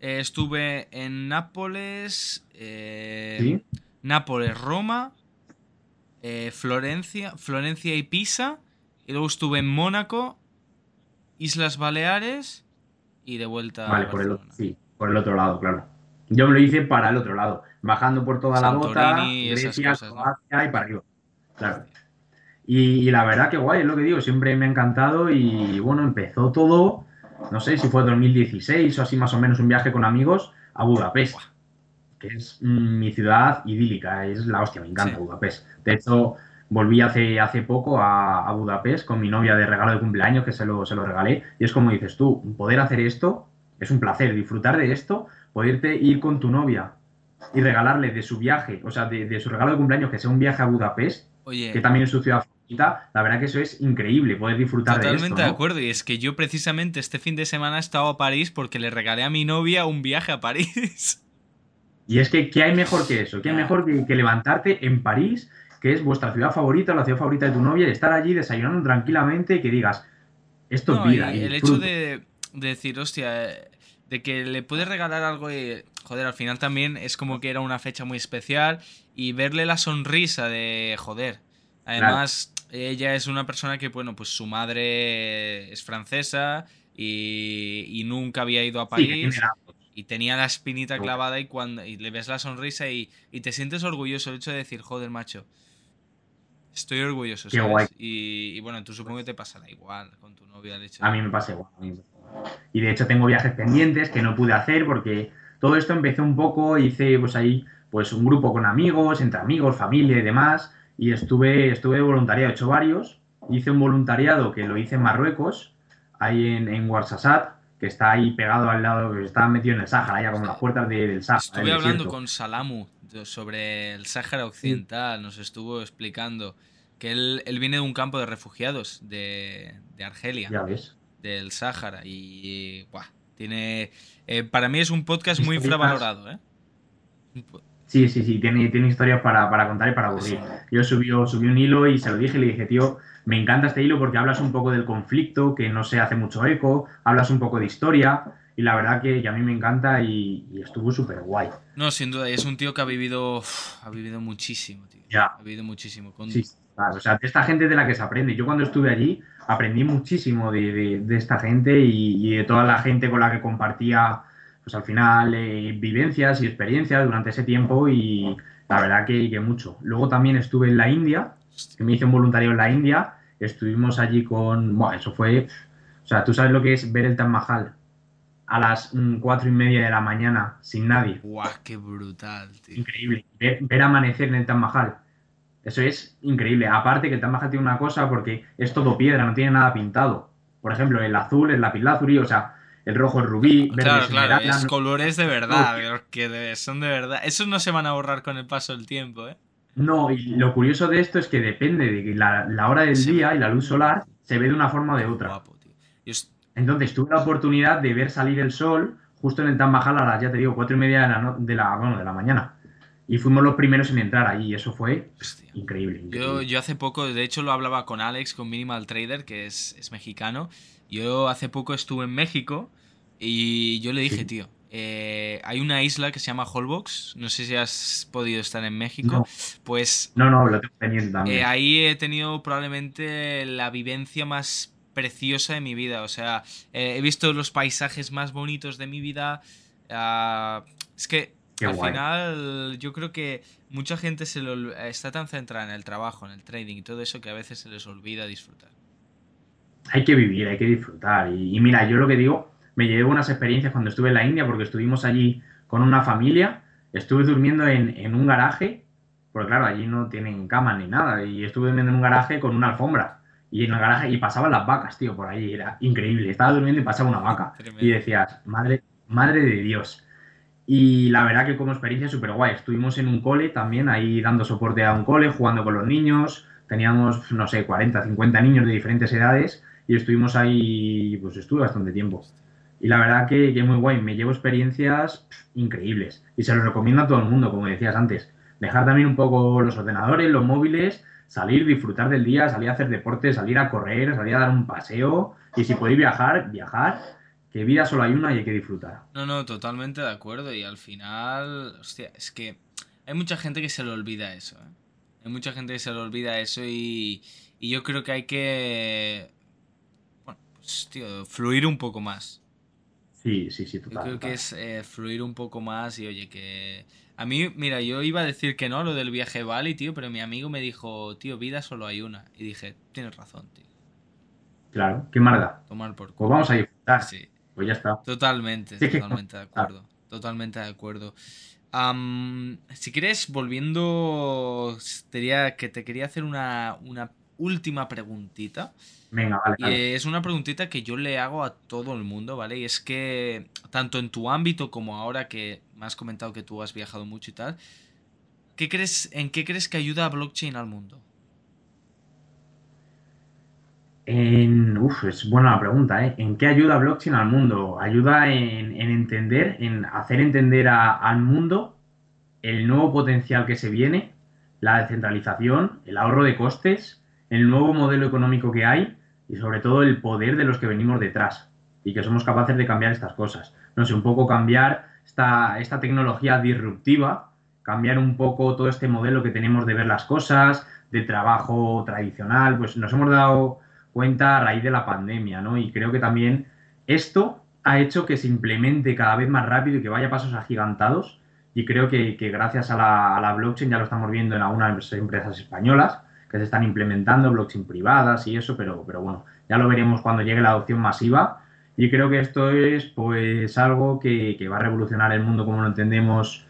Eh, estuve en Nápoles, eh, Nápoles, Roma, eh, Florencia, Florencia y Pisa, y luego estuve en Mónaco, Islas Baleares y de vuelta vale, por el, sí, por el otro lado, claro. Yo me lo hice para el otro lado, bajando por toda la bota, Grecia, y para arriba. Claro. Y, la verdad que guay, es lo que digo, siempre me ha encantado y bueno, empezó todo no sé si fue 2016 o así más o menos, un viaje con amigos a Budapest, que es mi ciudad idílica, es la hostia, me encanta Budapest. De hecho, volví hace, hace poco a, Budapest con mi novia de regalo de cumpleaños, que se lo, se lo regalé, y es como dices tú, poder hacer esto es un placer, disfrutar de esto, poderte ir con tu novia y regalarle de su viaje, o sea, de, su regalo de cumpleaños, que sea un viaje a Budapest, que también es su ciudad la verdad que eso es increíble, poder disfrutar de esto. Totalmente de acuerdo, y es que yo precisamente este fin de semana he estado a París porque le regalé a mi novia un viaje a París. [laughs] Y es que, ¿qué hay mejor que eso? ¿Qué hay mejor que, levantarte en París, que es vuestra ciudad favorita, la ciudad favorita de tu novia, y estar allí desayunando tranquilamente y que digas, esto es vida. Y el hecho de, decir, hostia, de que le puedes regalar algo y, joder, al final también es como que era una fecha muy especial y verle la sonrisa de, joder, además ella es una persona que, bueno, pues su madre es francesa y, nunca había ido a París. Y tenía la espinita clavada y cuando y le ves la sonrisa y, y, te sientes orgulloso el hecho de decir, joder, macho, estoy orgulloso. ¿sabes? Y, bueno, tú supongo que te pasará igual con tu novia. El hecho A mí me pasa igual. Y de hecho tengo viajes pendientes que no pude hacer porque todo esto empezó un poco, hice pues ahí pues un grupo con amigos, entre amigos, familia y demás, y estuve, estuve de voluntariado, he hecho varios, hice un voluntariado que lo hice en Marruecos, ahí en, en que está ahí pegado al lado, que está metido en el Sáhara, ya como las puertas del Sáhara. Estuve hablando con Salamu sobre el Sáhara Occidental, nos estuvo explicando que él, viene de un campo de refugiados de, de Argelia. Ya ves del Sáhara. Y, tiene. Eh, para mí es un podcast muy infravalorado, ¿eh? Sí, sí, sí, tiene, tiene historias para, contar y para aburrir. Yo subí, subí un hilo y se lo dije, le dije, tío, me encanta este hilo porque hablas un poco del conflicto, que no se hace mucho eco, hablas un poco de historia, y la verdad que, a mí me encanta y, estuvo súper guay. No, sin duda, es un tío que ha vivido, ha vivido muchísimo, tío. Ya. Ha vivido muchísimo. Con... Sí, o sea, de esta gente de la que se aprende. Yo cuando estuve allí aprendí muchísimo de, esta gente y, de toda la gente con la que compartía, pues al final, eh, vivencias y experiencias durante ese tiempo y la verdad que, que, mucho. Luego también estuve en la India, que me hice un voluntario en la India, estuvimos allí con, bueno, eso fue, o sea, tú sabes lo que es ver el Taj Mahal a las mm, cuatro y media de la mañana sin nadie. ¡Guau, qué brutal, tío! Increíble. Ver, ver amanecer en el Taj Mahal eso es increíble. Aparte que el Taj tiene una cosa porque es todo piedra, no tiene nada pintado. Por ejemplo, el azul es lapislázuli, o sea, el rojo es rubí, verde claro, claro, es colores de verdad, que son de verdad. Esos no se van a borrar con el paso del tiempo, ¿eh? No, y lo curioso de esto es que depende de la, la hora del día y la luz solar se ve de una forma o de otra. Entonces tuve la oportunidad de ver salir el sol justo en el Taj a las, ya te digo, cuatro y media de la, de la, bueno, de la mañana. Y fuimos los primeros en entrar ahí, y eso fue increíble. Yo, yo, hace poco, de hecho lo hablaba con Alex, con Minimal Trader, que es, es mexicano. Yo hace poco estuve en México y yo le dije, tío, eh, hay una isla que se llama Holbox, no sé si has podido estar en México, pues... No, no, lo tengo pendiente también. Eh, ahí he tenido probablemente la vivencia más preciosa de mi vida, o sea, eh, he visto los paisajes más bonitos de mi vida. Ah, es que al final, yo creo que mucha gente se lo, está tan centrada en el trabajo, en el trading y todo eso que a veces se les olvida disfrutar. Hay que vivir, hay que disfrutar. Y, mira, yo lo que digo, me llevé buenas experiencias cuando estuve en la India porque estuvimos allí con una familia. Estuve durmiendo en, un garaje, porque claro, allí no tienen cama ni nada. Y estuve durmiendo en un garaje con una alfombra. Y en el garaje, y pasaban las vacas, tío, por ahí. Era increíble. Estaba durmiendo y pasaba una vaca. Y decías, madre, madre de Dios. Y la verdad que como experiencia súper guay. Estuvimos en un cole también, ahí dando soporte a un cole, jugando con los niños. Teníamos, no sé, 40, 50 niños de diferentes edades y estuvimos ahí, pues estuve bastante tiempo. Y la verdad que, que muy guay. Me llevo experiencias increíbles. Y se los recomiendo a todo el mundo, como decías antes. Dejar también un poco los ordenadores, los móviles, salir, disfrutar del día, salir a hacer deporte, salir a correr, salir a dar un paseo. Y si podéis viajar, viajar que vida solo hay una y hay que disfrutar. No, no, totalmente de acuerdo. Y al final, hostia, es que hay mucha gente que se le olvida eso. ¿eh? Hay mucha gente que se le olvida eso y, y yo creo que hay que, bueno, pues, tío, fluir un poco más. Sí, sí, sí, total. Yo creo que es eh, fluir un poco más y oye, que... A mí, mira, yo iba a decir que no, lo del viaje Bali, tío, pero mi amigo me dijo, tío, vida solo hay una. Y dije, tienes razón, tío. Claro, qué marda. Tomar por Pues vamos a disfrutar. Sí. Pues ya está. Totalmente, totalmente de acuerdo. Totalmente de acuerdo. si quieres, volviendo, diría que te quería hacer una, última preguntita. Venga, vale, es una preguntita que yo le hago a todo el mundo, ¿vale? Y es que, tanto en tu ámbito como ahora que me has comentado que tú has viajado mucho y tal, ¿qué crees, ¿en qué crees que ayuda a blockchain al mundo? En, uf, es buena la pregunta, ¿eh? ¿En qué ayuda blockchain al mundo? Ayuda en, entender, en hacer entender al mundo el nuevo potencial que se viene, la descentralización, el ahorro de costes, el nuevo modelo económico que hay y sobre todo el poder de los que venimos detrás y que somos capaces de cambiar estas cosas. no sé, un poco cambiar esta, esta tecnología disruptiva, cambiar un poco todo este modelo que tenemos de ver las cosas, de trabajo tradicional, pues nos hemos dado cuenta a raíz de la pandemia, ¿no? Y creo que también esto ha hecho que se implemente cada vez más rápido y que vaya a pasos agigantados. Y creo que, gracias a la, blockchain ya lo estamos viendo en algunas empresas españolas que se están implementando, blockchain privadas y eso, pero, pero bueno, ya lo veremos cuando llegue la adopción masiva. Y creo que esto es pues algo que, que va a revolucionar el mundo como lo entendemos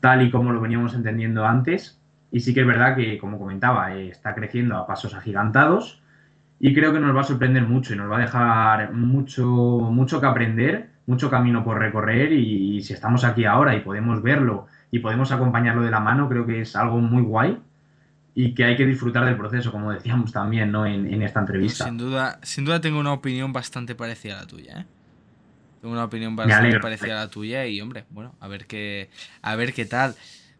tal y como lo veníamos entendiendo antes. Y sí que es verdad que, como comentaba, eh, está creciendo a pasos agigantados y creo que nos va a sorprender mucho y nos va a dejar mucho, mucho que aprender, mucho camino por recorrer y, si estamos aquí ahora y podemos verlo y podemos acompañarlo de la mano, creo que es algo muy guay y que hay que disfrutar del proceso, como decíamos también ¿no? en, esta entrevista. Sin duda, sin duda tengo una opinión bastante parecida a la tuya. ¿eh? Tengo una opinión bastante parecida a la tuya y, hombre, bueno, a ver qué, a ver qué tal.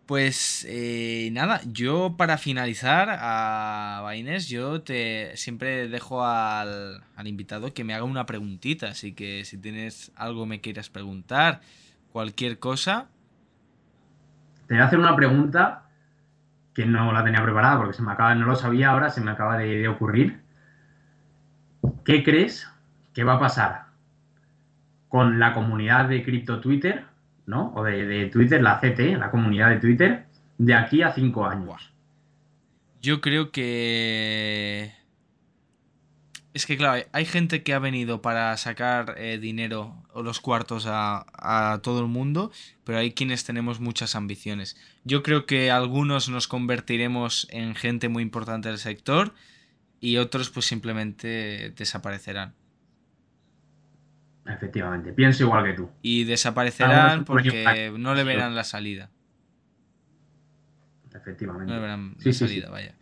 Pues eh, nada, yo para finalizar a Baines, yo te siempre dejo al, invitado que me haga una preguntita, así que si tienes algo me quieras preguntar, cualquier cosa. Te voy a hacer una pregunta que no la tenía preparada porque se me acaba, no lo sabía ahora, se me acaba de ocurrir. ¿Qué crees que va a pasar con la comunidad de cripto Twitter ¿no? O de, Twitter, la CT, la comunidad de Twitter, de aquí a cinco años. Yo creo que... Es que claro, hay gente que ha venido para sacar eh, dinero o los cuartos a, a, todo el mundo, pero hay quienes tenemos muchas ambiciones. Yo creo que algunos nos convertiremos en gente muy importante del sector y otros pues simplemente desaparecerán. Efectivamente, pienso igual que tú. Y desaparecerán porque no le verán la salida. Efectivamente. No le verán la salida, vaya.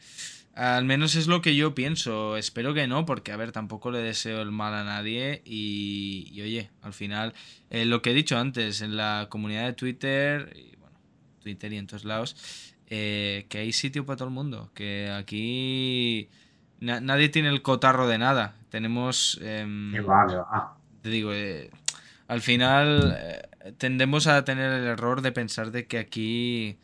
Al menos es lo que yo pienso. Espero que no, porque a ver, tampoco le deseo el mal a nadie. Y, oye, al final, eh, lo que he dicho antes, en la comunidad de Twitter, y bueno, Twitter y en todos lados, eh, que hay sitio para todo el mundo. Que aquí nadie tiene el cotarro de nada. Tenemos. Em, te digo, eh, al final eh, tendemos a tener el error de pensar de que aquí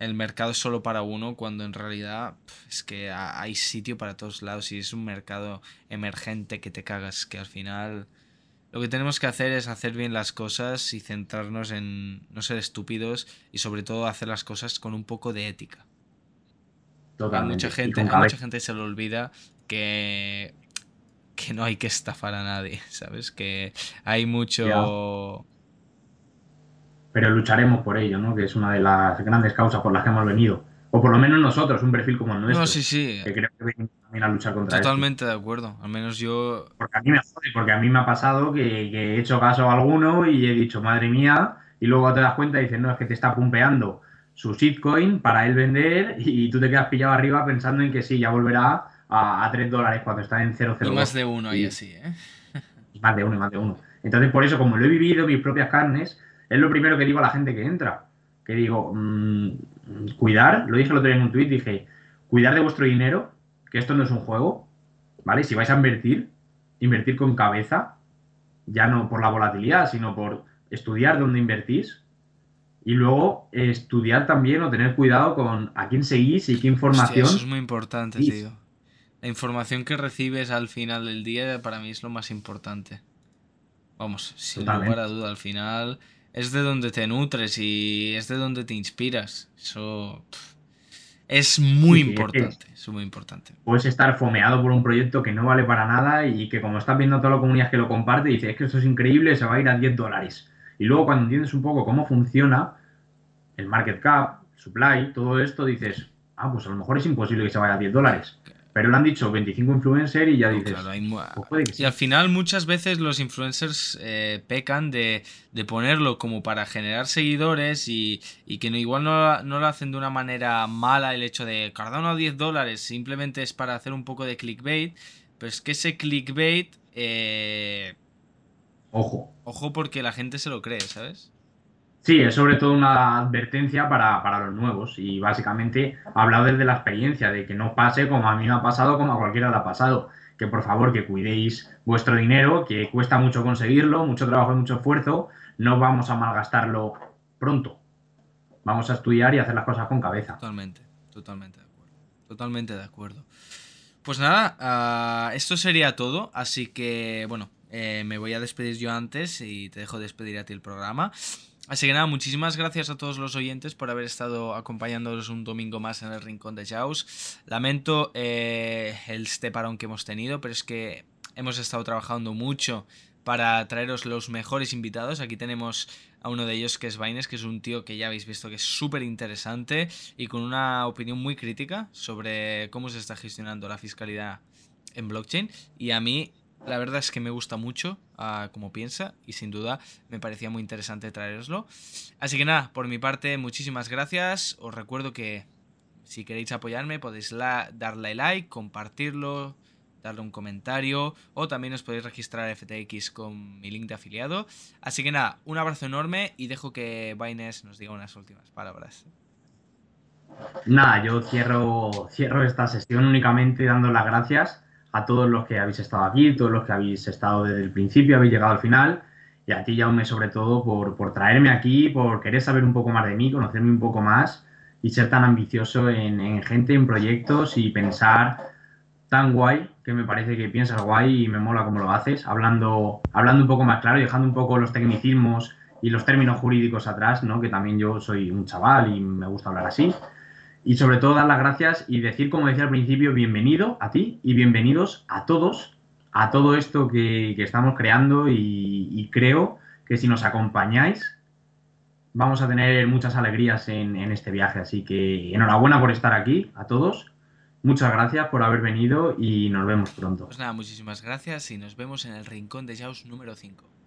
el mercado es solo para uno, cuando en realidad es que hay sitio para todos lados y es un mercado emergente que te cagas, que al final lo que tenemos que hacer es hacer bien las cosas y centrarnos en no ser estúpidos y sobre todo hacer las cosas con un poco de ética. Totalmente. mucha gente, a mucha gente se le olvida que que no hay que estafar a nadie, [laughs] ¿sabes? Que hay mucho... Pero lucharemos por ello, ¿no? Que es una de las grandes causas por las que hemos venido. O por lo menos nosotros, un perfil como el nuestro. No, sí, sí. Que creo que venimos también a luchar contra Totalmente de acuerdo. Al menos yo. Porque a mí me jode, porque a mí me ha pasado que, he hecho caso a alguno y he dicho, madre mía, y luego te das cuenta y dices, no, es que te está pumpeando su shitcoin para él vender y tú te quedas pillado arriba pensando en que sí, ya volverá a, 3 dólares cuando está en 0,02. [laughs] Y más de uno y así, ¿eh? Más de uno más de uno. Entonces, por eso, como lo he vivido, mis propias carnes, es lo primero que digo a la gente que entra. Que digo, mm, cuidar, lo dije el otro día en un tweet, dije, cuidar de vuestro dinero, que esto no es un juego, ¿vale? Si vais a invertir, invertir con cabeza, ya no por la volatilidad, sino por estudiar dónde invertís y luego estudiar también o tener cuidado con a quién seguís y qué información. eso es muy importante, tío. La información que recibes al final del día para mí es lo más importante. Vamos, sin lugar a duda, al final es de donde te nutres y es de donde te inspiras. Eso es muy importante, es, muy importante. Puedes estar fomeado por un proyecto que no vale para nada y que como estás viendo a toda la comunidad que lo comparte, dices, es que esto es increíble, se va a ir a 10 dólares. Y luego cuando entiendes un poco cómo funciona el market cap, supply, todo esto, dices, ah, pues a lo mejor es imposible que se vaya a 10 dólares. Pero le han dicho 25 influencers y ya dices. Pues y al final muchas veces los influencers eh, pecan de, ponerlo como para generar seguidores y, que no, igual no, lo hacen de una manera mala el hecho de Cardano a 10 dólares, simplemente es para hacer un poco de clickbait. Pero es que ese clickbait. Eh, ojo. Ojo porque la gente se lo cree, ¿sabes? Sí, es sobre todo una advertencia para, los nuevos y básicamente ha hablado desde la experiencia, de que no pase como a mí me ha pasado, como a cualquiera le ha pasado. que por favor que cuidéis vuestro dinero, que cuesta mucho conseguirlo, mucho trabajo y mucho esfuerzo, no vamos a malgastarlo pronto. Vamos a estudiar y hacer las cosas con cabeza. Totalmente, totalmente de acuerdo. Totalmente de acuerdo. Pues nada, ah, esto sería todo, así que bueno, eh, me voy a despedir yo antes y te dejo despedir a ti el programa. Así que nada, muchísimas gracias a todos los oyentes por haber estado acompañándonos un domingo más en el Rincón de Jaws. Lamento eh, el este parón que hemos tenido, pero es que hemos estado trabajando mucho para traeros los mejores invitados. Aquí tenemos a uno de ellos que es Vaines, que es un tío que ya habéis visto que es súper interesante y con una opinión muy crítica sobre cómo se está gestionando la fiscalidad en blockchain. Y a mí la verdad es que me gusta mucho uh, como piensa y sin duda me parecía muy interesante traeroslo. Así que nada, por mi parte, muchísimas gracias. Os recuerdo que si queréis apoyarme podéis darle like, compartirlo, darle un comentario o también os podéis registrar FTX con mi link de afiliado. Así que nada, un abrazo enorme y dejo que Baines nos diga unas últimas palabras. Nada, yo cierro, cierro esta sesión únicamente dando las gracias a todos los que habéis estado aquí, todos los que habéis estado desde el principio, habéis llegado al final, y a ti, Jaume, sobre todo, por, por traerme aquí, por querer saber un poco más de mí, conocerme un poco más y ser tan ambicioso en, gente, en proyectos y pensar tan guay, que me parece que piensas guay y me mola cómo lo haces, hablando, hablando un poco más claro y dejando un poco los tecnicismos y los términos jurídicos atrás, ¿no? que también yo soy un chaval y me gusta hablar así. Y sobre todo dar las gracias y decir, como decía al principio, bienvenido a ti y bienvenidos a todos a todo esto que, estamos creando y, creo que si nos acompañáis vamos a tener muchas alegrías en, este viaje. Así que enhorabuena por estar aquí a todos. Muchas gracias por haber venido y nos vemos pronto. Pues nada, muchísimas gracias y nos vemos en el Rincón de Jaws número 5.